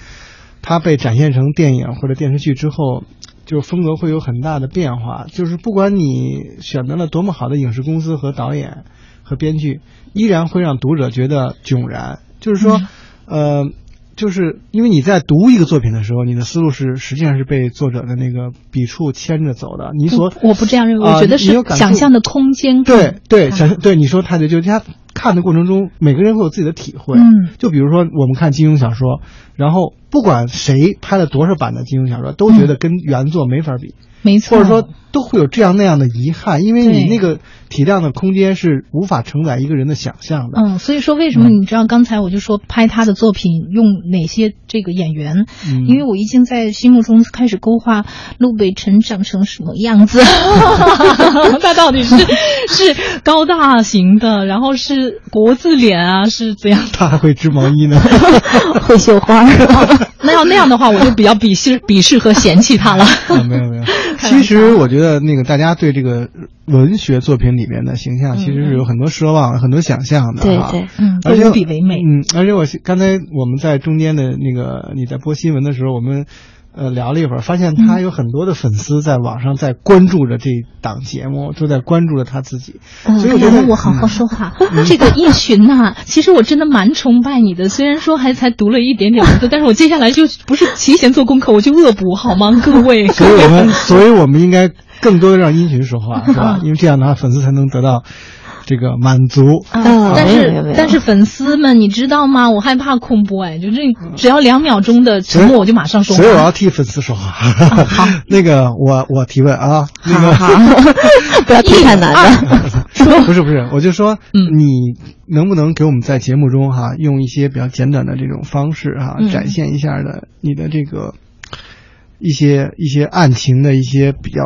它被展现成电影或者电视剧之后，就是风格会有很大的变化。就是不管你选择了多么好的影视公司和导演和编剧，依然会让读者觉得迥然。就是说，呃。就是因为你在读一个作品的时候，你的思路是实际上是被作者的那个笔触牵着走的。你所我不这样认为，啊我觉得是有想象的空间对对，想象对你说太对，就是他看的过程中，每个人会有自己的体会。嗯。就比如说我们看金庸小说，然后不管谁拍了多少版的金庸小说，都觉得跟原作没法比，没错，或者说都会有这样那样的遗憾，因为你那个体量的空间是无法承载一个人的想象的。嗯，所以说为什么你知道刚才我就说拍他的作品用哪些这个演员，嗯。因为我已经在心目中开始勾画陆北辰长成什么样子，他到底是是高大型的，然后是国字脸啊，是怎样？他还会织毛衣呢。会绣花。那要那样的话，我就比较鄙视鄙视和嫌弃他了。啊，没有没有。其实我觉得那个大家对这个文学作品里面的形象，其实是有很多奢望、很多想象的。对对，嗯，都而且无比唯美。嗯，而且我刚才我们在中间的那个你在播新闻的时候，我们呃聊了一会儿，发现他有很多的粉丝在网上在关注着这档节目，都在关注着他自己。嗯所以我觉得让我好好说话。这个叶寻呐，其实我真的蛮崇拜你的。虽然说还才读了一点点文字，但是我接下来就不是提前做功课，我就恶补好吗？各位，所以我们，所以我们应该更多的让殷群说话，是吧？因为这样的话，粉丝才能得到这个满足。嗯但是但是粉丝们，你知道吗？我害怕空播哎，就这只要两秒钟的沉默，我就马上说所以我。要替粉丝说话。好，那个我我提问啊，那个 不要提太难 的。不是不是，我就说，嗯你能不能给我们在节目中哈，用一些比较简短的这种方式哈，嗯展现一下的你的这个一些一些案情的一些比较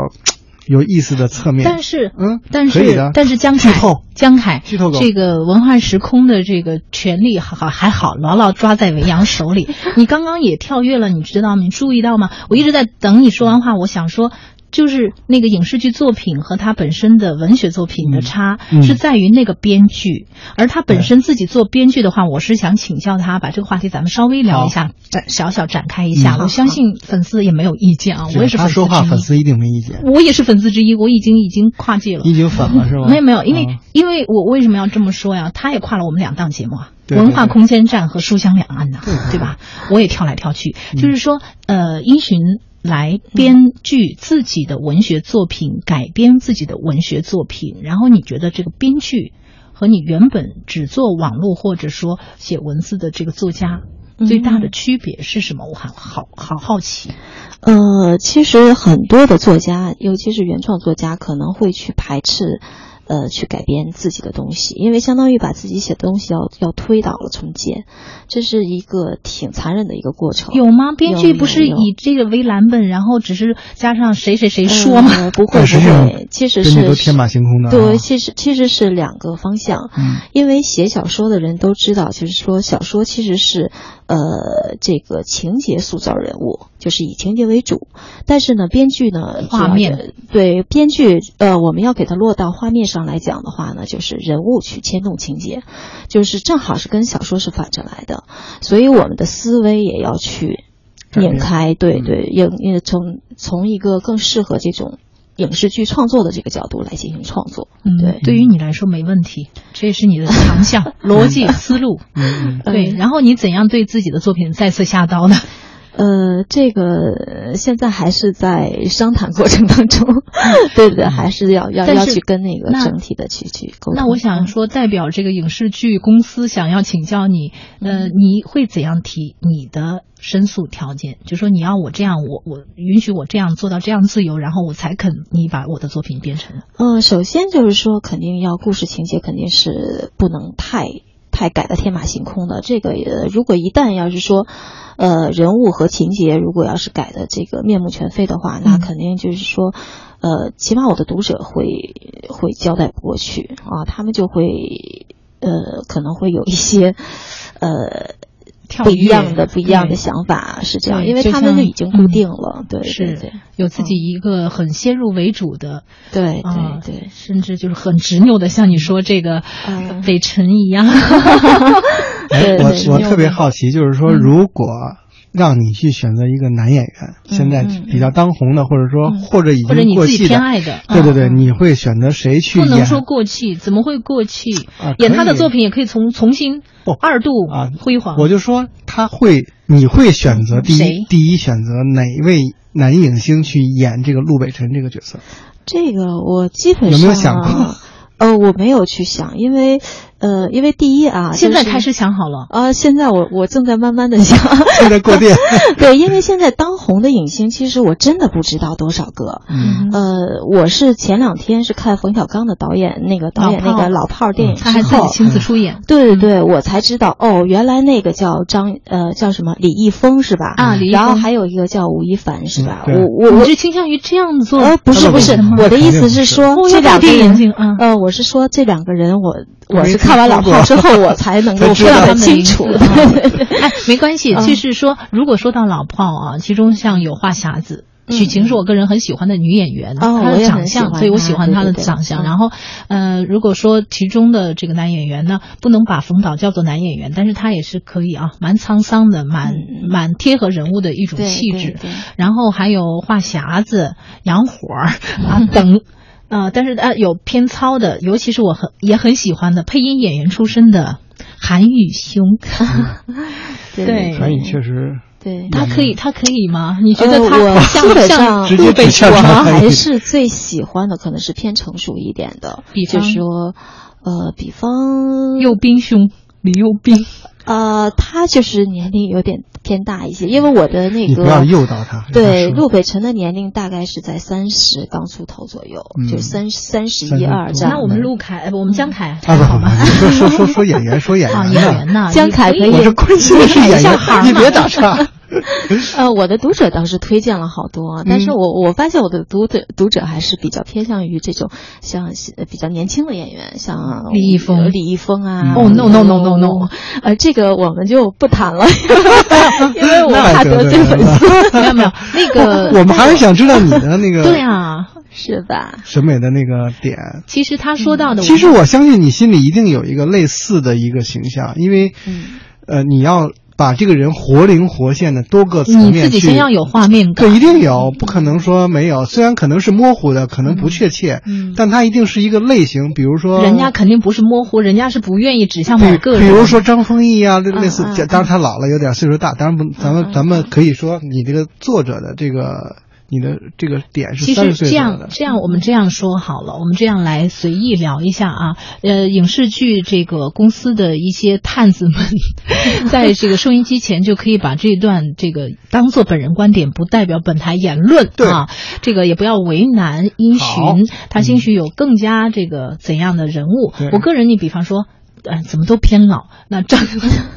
有意思的侧面。但是，嗯但是但是江凯江凯，这个文化时空的这个权利好好还好，牢牢抓在维扬手里。你刚刚也跳跃了，你知道吗？你注意到吗？我一直在等你说完话，我想说。就是那个影视剧作品和他本身的文学作品的差，是在于那个编剧，而他本身自己做编剧的话，我是想请教他，把这个话题咱们稍微聊一下，展小小展开一下。嗯我相信粉丝也没有意见啊，我也是粉丝他说话，粉丝一定没意见。我也是粉丝之一，我已经已经跨界了。你已经粉了是吗？没有没有，因为、啊因为我为什么要这么说呀？他也跨了我们两档节目啊，对文化空间站和书香两岸呐、对吧？我也跳来跳去，嗯就是说，呃，因循来编剧自己的文学作品，改编自己的文学作品，然后你觉得这个编剧和你原本只做网络或者说写文字的这个作家。最大的区别是什么？我很好好好奇。呃，其实很多的作家，尤其是原创作家，可能会去排斥，呃，去改编自己的东西，因为相当于把自己写的东西要要推倒了重建，这是一个挺残忍的一个过程。有吗？编剧不是以这个为蓝本，然后只是加上谁谁谁说吗？呃不会不会，其实是都天马行空的啊对，其实其实是两个方向。嗯因为写小说的人都知道，就是说小说其实是呃这个情节塑造人物，就是以情节为主。但是呢，编剧呢，画面对编剧呃，我们要给它落到画面上来讲的话呢，就是人物去牵动情节，就是正好是跟小说是反着来的，所以我们的思维也要去拧开，对对，也也从从一个更适合这种。影视剧创作的这个角度来进行创作，嗯，对，对于你来说没问题，这也是你的强项，逻辑思路，嗯对。然后你怎样对自己的作品再次下刀呢？呃，这个现在还是在商谈过程当中，对对，还是要要要去跟那个整体的去去沟通。那我想说，代表这个影视剧公司想要请教你，呃，你会怎样提你的申诉条件？就说你要我这样，我我允许我这样做到这样自由，然后我才肯你把我的作品编成。嗯，首先就是说，肯定要故事情节肯定是不能太。太改的天马行空的这个，如果一旦要是说，呃，人物和情节如果要是改的这个面目全非的话，那肯定就是说，呃，起码我的读者会会交代不过去啊，他们就会呃可能会有一些呃。不一样的不一样的想法是这样，因为他们就已经固定了，对，是有自己一个很先入为主的，对对对，甚至就是很执拗的，像你说这个 北辰一样。我我特别好奇，就是说，如果让你去选择一个男演员，现在比较当红的，或者说或者已经过气偏爱的，对对对，你会选择谁去演？不能说过气，怎么会过气？演他的作品也可以从重新。二度啊，辉煌。我就说他会，你会选择第一第一选择哪一位男影星去演这个陆北辰这个角色？这个我基本上有没有想过？呃，我没有去想，因为。呃，因为第一啊，现在开始想好了啊。现在我我正在慢慢的想，正在过电。对，因为现在当红的影星，其实我真的不知道多少个。嗯。呃，我是前两天是看冯小刚的导演那个导演那个老炮儿电影他还自己亲自出演。对对对，我才知道哦，原来那个叫张呃叫什么李易峰是吧？啊，李易峰。然后还有一个叫吴亦凡是吧？我我我是倾向于这样做。呃，不是不是，我的意思是说这两个人，呃，我是说这两个人，我我是看完老炮之后。我才能够非常的清楚，哎，没关系，就是说，如果说到老炮啊，其中像有话匣子，许晴是我个人很喜欢的女演员，她的长相，所以我喜欢她的长相。然后，呃，如果说其中的这个男演员呢，不能把冯导叫做男演员，但是他也是可以啊，蛮沧桑的，蛮蛮贴合人物的一种气质。然后还有话匣子、杨火 啊等。啊，但是啊，有偏糙的，尤其是我很也很喜欢的配音演员出身的韩宇兄，对，韩宇确实，对，他可以，他可以吗？你觉得他基本上直接被我还是最喜欢的可能是偏成熟一点的，比方说，呃，比方右兵兄李右兵。呃，他就是年龄有点偏大一些，因为我的那个不要诱导他。对，陆北辰的年龄大概是在三十刚出头左右，就三三十一二这样。那我们陆凯，不，我们江凯。啊不不，你说说说说演员，说演员。演员呢？江凯可以。我是关心的是演员，你别打岔。呃，我的读者倒是推荐了好多，但是我我发现我的读者读者还是比较偏向于这种像比较年轻的演员，像李易峰、李易峰啊。哦，no no no no no，呃，这个我们就不谈了，因为我怕得罪粉丝。没有没有，那个我们还是想知道你的那个。对啊，是吧？审美的那个点。其实他说到的，其实我相信你心里一定有一个类似的一个形象，因为呃，你要。把这个人活灵活现的多个层面你自己先要有画面感，对，一定有，不可能说没有。虽然可能是模糊的，可能不确切，嗯，但它一定是一个类型。比如说，人家肯定不是模糊，人家是不愿意指向某个人。比如说张丰毅啊，类似，当然他老了，有点岁数大，当然不，咱们咱们可以说你这个作者的这个。你的这个点是三十岁其实这样，这样我们这样说好了，我们这样来随意聊一下啊。呃，影视剧这个公司的一些探子们，在这个收音机前就可以把这段这个当做本人观点，不代表本台言论啊。这个也不要为难因循，他兴许有更加这个怎样的人物。我个人，你比方说，呃，怎么都偏老，那张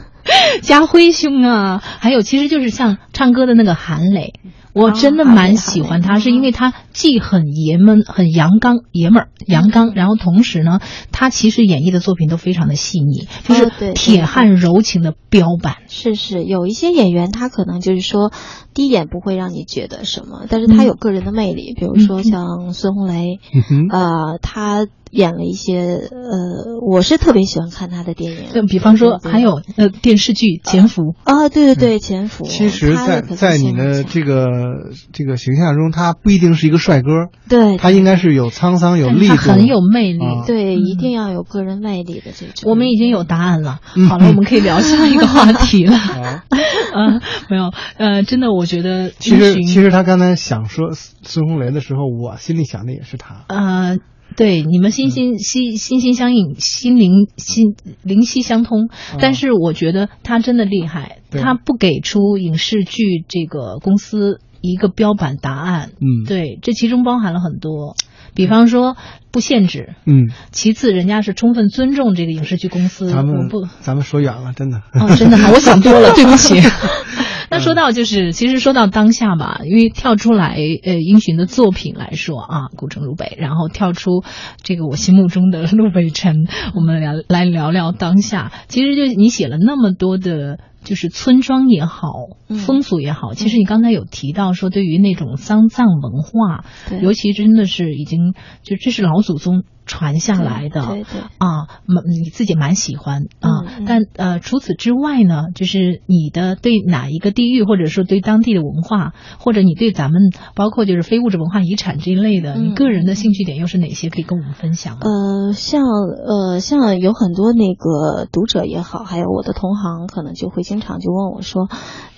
家辉兄啊，还有其实就是像唱歌的那个韩磊。我真的蛮喜欢他，是因为他既很爷们、很阳刚、爷们儿、阳刚，然后同时呢，他其实演绎的作品都非常的细腻，就是铁汉柔情的标板。是是，有一些演员他可能就是说，第一眼不会让你觉得什么，但是他有个人的魅力，比如说像孙红雷，嗯哼，呃，他演了一些呃，我是特别喜欢看他的电影，就比方说，还有呃电视剧《潜伏》，啊，对对对，潜伏，其实在，在你的这个这个形象中，他不一定是一个帅哥，对，他应该是有沧桑、有力度，他很有魅力。啊对，嗯一定要有个人魅力的这种。我们已经有答案了。嗯好了，我们可以聊下一个话题了。啊。嗯，没有，呃，真的，我觉得其实，其实他刚才想说孙红雷的时候，我心里想的也是他。呃，对，你们心心心心心相印，心灵心灵犀相通。但是我觉得他真的厉害，他不给出影视剧这个公司一个标板答案。嗯对，这其中包含了很多，比方说不限制，嗯，其次人家是充分尊重这个影视剧公司。咱们不。咱们说远了，真的。哦，真的吗？我想多了，对不起。那说到就是，其实说到当下吧，因为跳出来呃英寻的作品来说啊，古城路北，然后跳出这个我心目中的路北辰，我们聊来聊聊当下。其实就你写了那么多的。就是村庄也好，嗯风俗也好，其实你刚才有提到说，对于那种丧葬文化，对尤其真的是已经就这是老祖宗传下来的，对对啊，蛮你自己蛮喜欢啊，但呃，除此之外呢，就是你的对哪一个地域，或者说对当地的文化，或者你对咱们包括就是非物质文化遗产这一类的，嗯你个人的兴趣点又是哪些？可以跟我们分享吗？呃，像呃像有很多那个读者也好，还有我的同行，可能就会经常就问我说，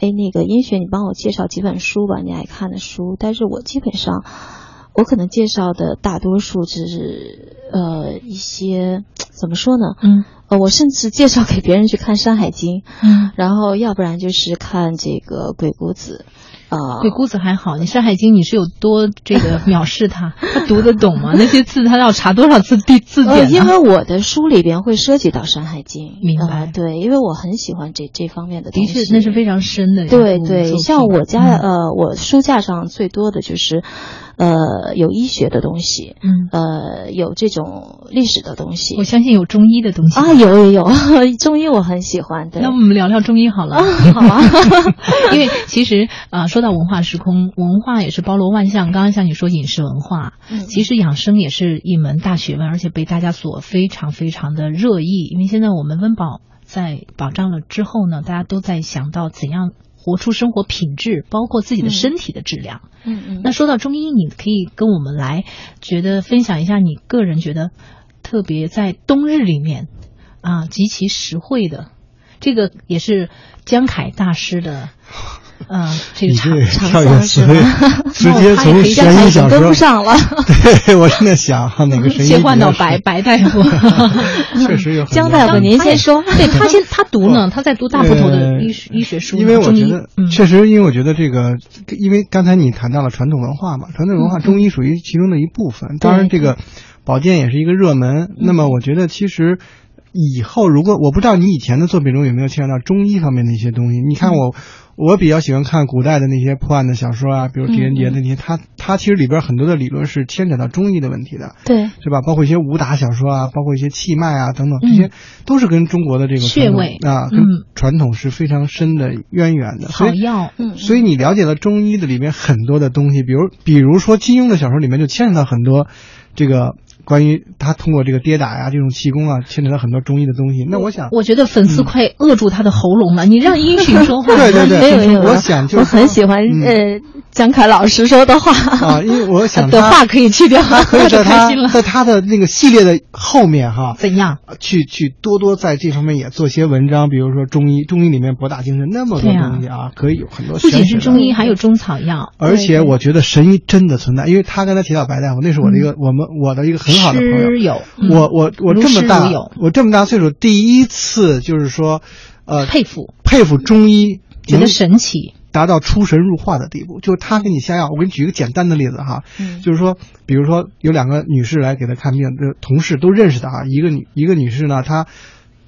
哎，那个殷雪，你帮我介绍几本书吧，你爱看的书。但是我基本上，我可能介绍的大多数只是呃一些怎么说呢？嗯呃，我甚至介绍给别人去看《山海经》，嗯，然后要不然就是看这个《鬼谷子》，呃，鬼谷子还好，你《山海经》你是有多这个藐视他？他读得懂吗？那些字他要查多少次字字典，因？为我的书里边会涉及到《山海经》，明白呃对，因为我很喜欢这这方面的东西。的确，那是非常深的对对，像我家、嗯呃，我书架上最多的就是，呃，有医学的东西，嗯，呃，有这种历史的东西我相信有中医的东西啊，有有有，中医我很喜欢。对，那我们聊聊中医好了。好啊，因为其实啊、说到文化时空，文化也是包罗万象。刚刚像你说饮食文化，嗯其实养生也是一门大学问，而且被大家所非常非常的热议。因为现在我们温饱在保障了之后呢，大家都在想到怎样活出生活品质，包括自己的嗯身体的质量。嗯嗯，那说到中医，你可以跟我们来觉得分享一下你个人觉得特别在冬日里面啊极其实惠的，这个也是江凯大师的。呃，这个你这长跳跃相是吧，直接 从江悬疑小说跟不上了。对我正在想哪个神医切换到白白大夫。确实有很多江大夫，您先说。对他先他读呢，他在读大部头的呃医医学书，因为我觉得，嗯，确实，因为我觉得这个，因为刚才你谈到了传统文化嘛，传统文化嗯中医属于其中的一部分。当然，这个保健也是一个热门。那么，我觉得其实以后如果我不知道你以前的作品中有没有牵扯到中医方面的一些东西。你看我，我比较喜欢看古代的那些破案的小说啊，比如狄仁杰的那些，他他其实里边很多的理论是牵扯到中医的问题的。对，是吧？包括一些武打小说啊，包括一些气脉啊等等，嗯这些都是跟中国的这个穴位啊，跟嗯传统是非常深的渊源的。所以，草药，嗯，所以你了解了中医的里面很多的东西，比如比如说金庸的小说里面就牵扯到很多这个关于他通过这个跌打呀、这种气功啊，牵扯到很多中医的东西。那我想，我觉得粉丝快扼住他的喉咙了，你让音讯说话。对对对没有没有，我想就是我很喜欢嗯呃江凯老师说的话啊，因为我想 的话可以去掉，他 可以就在他开心了。在他的那个系列的后面哈，怎样？去去多多在这方面也做些文章，比如说中医，中医里面博大精深，那么多东西啊，可以有很多不仅是中医，还有中草药。而且我觉得神医真的存在，因为他刚才提到白大夫，那是我的一个、我们我的一个很好的朋友。我我我这么大，我这么大岁数，第一次就是说，呃，佩服，佩服中医觉得神奇。达到出神入化的地步，就是他给你下药。我给你举一个简单的例子哈，嗯就是说，比如说有两个女士来给他看病，这同事都认识的啊，一个女一个女士呢，她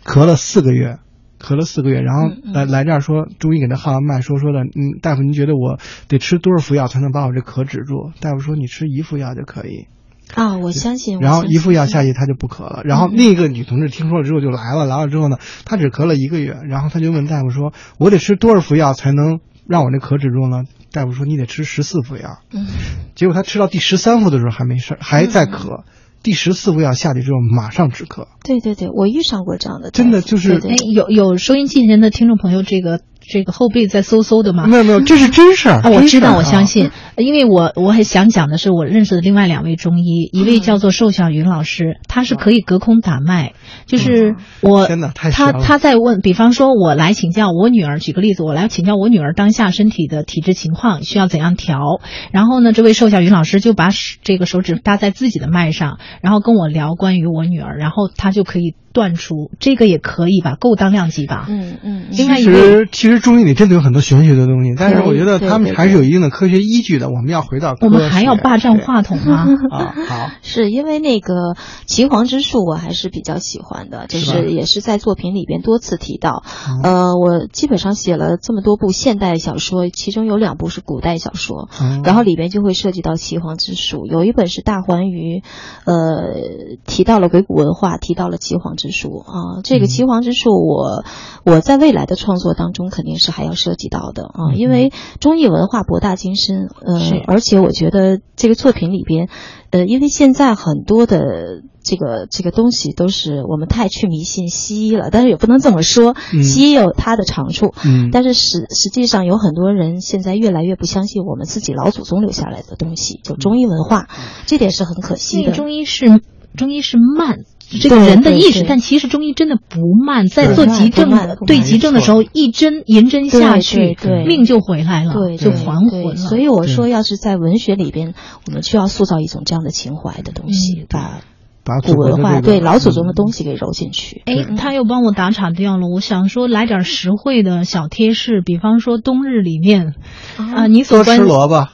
咳了四个月，咳了四个月，然后嗯嗯来来这儿说中医给她号完脉，说说的，嗯，大夫您觉得我得吃多少服药才能把我这咳止住？大夫说你吃一副药就可以，啊，我相信。然后一副药下去他就不咳了。然后嗯另一个女同志听说了之后就来了，来了之后呢，她只咳了一个月，然后她就问大夫说，我得吃多少副药才能让我这咳止住呢？大夫说你得吃十四副药。嗯，结果她吃到第十三副的时候还没事，还在咳。第十四副药下去之后马上止咳。对对对，我遇上过这样的，真的就是对对，哎有有收音机前的听众朋友，这个这个后背在嗖嗖的吗？没有没有，这是真事儿。啊，我知道，我相信，因为我我很想讲的是，我认识的另外两位中医，一位叫做寿小云老师，他是可以隔空打脉，就是我他他在问，比方说我来请教我女儿，举个例子，我来请教我女儿当下身体的体质情况需要怎样调，然后呢，这位寿小云老师就把这个手指搭在自己的脉上，然后跟我聊关于我女儿，然后他就可以断出这个也可以吧，够当量级吧？嗯嗯，另外一位实其实中医里真的有很多玄学的东西，但是我觉得他们还是有一定的科学依据的。我们要回到我们还要霸占话筒吗？啊！好，是因为那个岐黄之术，我还是比较喜欢的，就是也是在作品里边多次提到。嗯呃，我基本上写了这么多部现代小说，其中有两部是古代小说，嗯然后里边就会涉及到岐黄之术。有一本是大环鱼，呃，提到了鬼谷文化，提到了岐黄之术啊。这个岐黄之术我，我在未来的创作当中肯定是还要涉及到的啊，因为中医文化博大精深，呃，而且我觉得这个作品里边，呃，因为现在很多的这个这个东西都是我们太去迷信西医了，但是也不能这么说，嗯西医有它的长处，嗯，但是实实际上有很多人现在越来越不相信我们自己老祖宗留下来的东西，就中医文化，这点是很可惜的。中医是中医是慢。这个人的意识，但其实中医真的不慢，在做急症对急症的时候，一针银针下去命就回来了，对，就还魂了。所以我说，要是在文学里边，我们需要塑造一种这样的情怀的东西，嗯把把古文化、对老祖宗的东西给揉进去。哎，他又帮我打岔掉了。我想说来点实惠的小贴士，比方说冬日里面啊，你所多关吃萝卜，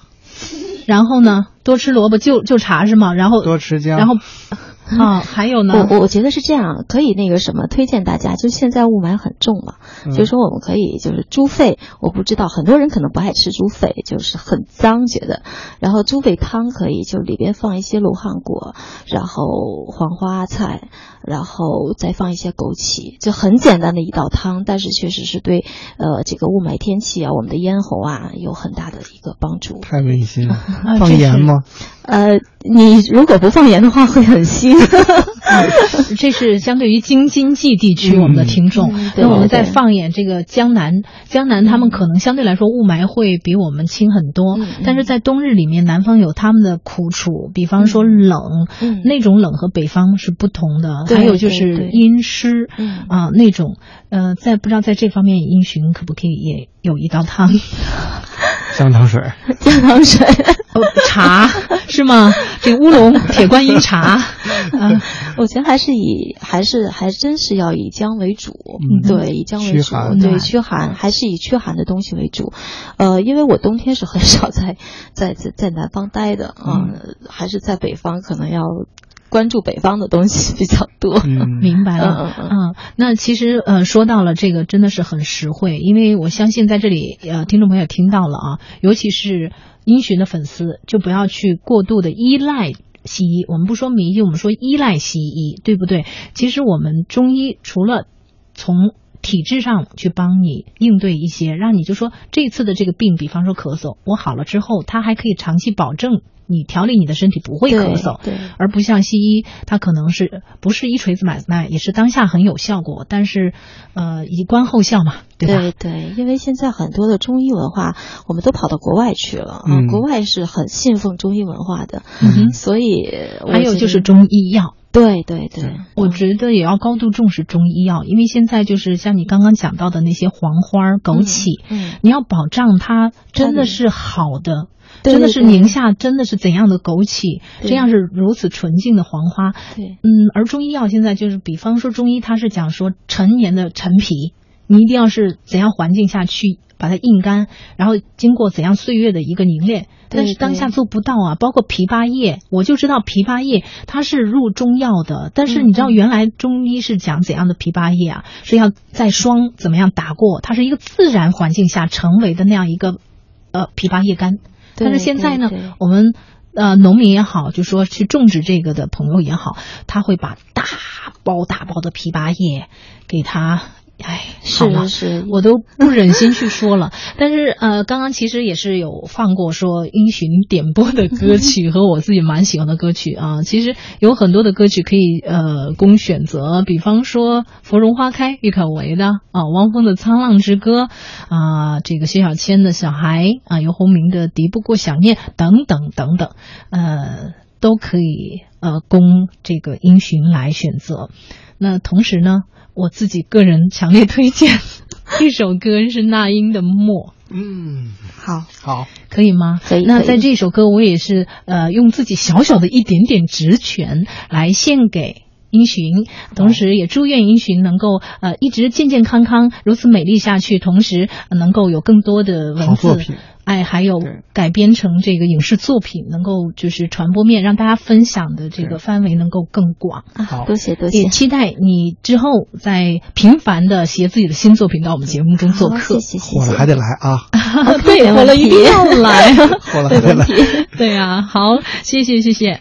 然后呢，多吃萝卜就就茶是吗？然后多吃姜，然后啊，还有呢，我我觉得是这样，可以那个什么，推荐大家，就现在雾霾很重嘛，嗯就是说我们可以就是猪肺，我不知道很多人可能不爱吃猪肺，就是很脏觉得，然后猪肺汤可以就里边放一些罗汉果，然后黄花菜，然后再放一些枸杞，就很简单的一道汤，但是确实是对呃这个雾霾天气啊，我们的咽喉啊有很大的一个帮助。太温馨了。啊放盐？吗？呃，你如果不放盐的话会很腥。这是相对于京津冀地区嗯我们的听众。嗯那我们再放眼这个江南，江南他们可能相对来说雾霾会比我们轻很多，但是在冬日里面，南方有他们的苦楚，比方说嗯冷，嗯那种冷和北方是不同的，还有就是阴湿。嗯啊，那种，呃，在不知道在这方面，殷询可不可以也有一道汤？姜糖水，姜糖水。哦茶是吗？这乌龙铁观音茶，啊，我觉得还是以还是还真是要以姜为主，嗯对，以姜为主，对，驱寒还是以驱寒的东西为主。呃，因为我冬天是很少在在在在南方待的啊、还是在北方，可能要关注北方的东西比较多。嗯，明白了。嗯那其实呃，说到了这个，真的是很实惠，因为我相信在这里呃，听众朋友听到了啊，尤其是殷询的粉丝，就不要去过度的依赖。西医，我们不说迷信，我们说依赖西医，对不对？其实我们中医除了从体质上去帮你应对一些，让你就说这次的这个病，比方说咳嗽，我好了之后，它还可以长期保证你调理你的身体不会咳嗽，对对。而不像西医，它可能是不是一锤子买卖，也是当下很有效果，但是呃以观后效嘛，对吧？对对，因为现在很多的中医文化，我们都跑到国外去了啊，嗯。国外是很信奉中医文化的，嗯所以还有就是中医药，对对对，我觉得也要高度重视中医药，因为现在就是像你刚刚讲到的那些黄花、枸杞，嗯，你要保障它真的是好的。对真的是宁夏真的是怎样的枸杞，这样是如此纯净的黄花。对嗯，而中医药现在就是，比方说中医它是讲说陈年的陈皮，你一定要是怎样环境下去把它硬干，然后经过怎样岁月的一个凝练。但是当下做不到啊，包括枇杷叶，我就知道枇杷叶它是入中药的，但是你知道原来中医是讲怎样的枇杷叶啊？是要在霜怎么样打过，它是一个自然环境下成为的那样一个呃枇杷叶干。但是现在呢，我们呃农民也好，就说去种植这个的朋友也好，他会把大包大包的枇杷叶给它。哎，好了，是我都不忍心去说了。但是呃，刚刚其实也是有放过说英寻点播的歌曲和我自己蛮喜欢的歌曲啊。其实有很多的歌曲可以呃供选择，比方说《芙蓉花开》郁可唯的啊，汪峰的《沧浪之歌》啊，这个薛小谦的小孩啊，游鸿明的《敌不过想念》等等等等，呃，都可以呃供这个英寻来选择。那同时呢？我自己个人强烈推荐 一首歌是那英的《默》。嗯，好，好，可以吗？可以。那在这首歌，我也是呃用自己小小的一点点职权来献给英寻，同时也祝愿英寻能够呃一直健健康康，如此美丽下去，同时能够有更多的文字。哎，还有改编成这个影视作品，能够就是传播面，让大家分享的这个范围能够更广。好，多谢多谢。也期待你之后再频繁的携自己的新作品到我们节目中做客。谢谢谢谢。火了还得来啊！对，火了一定要来。火了还得来。对啊，好，谢谢谢谢。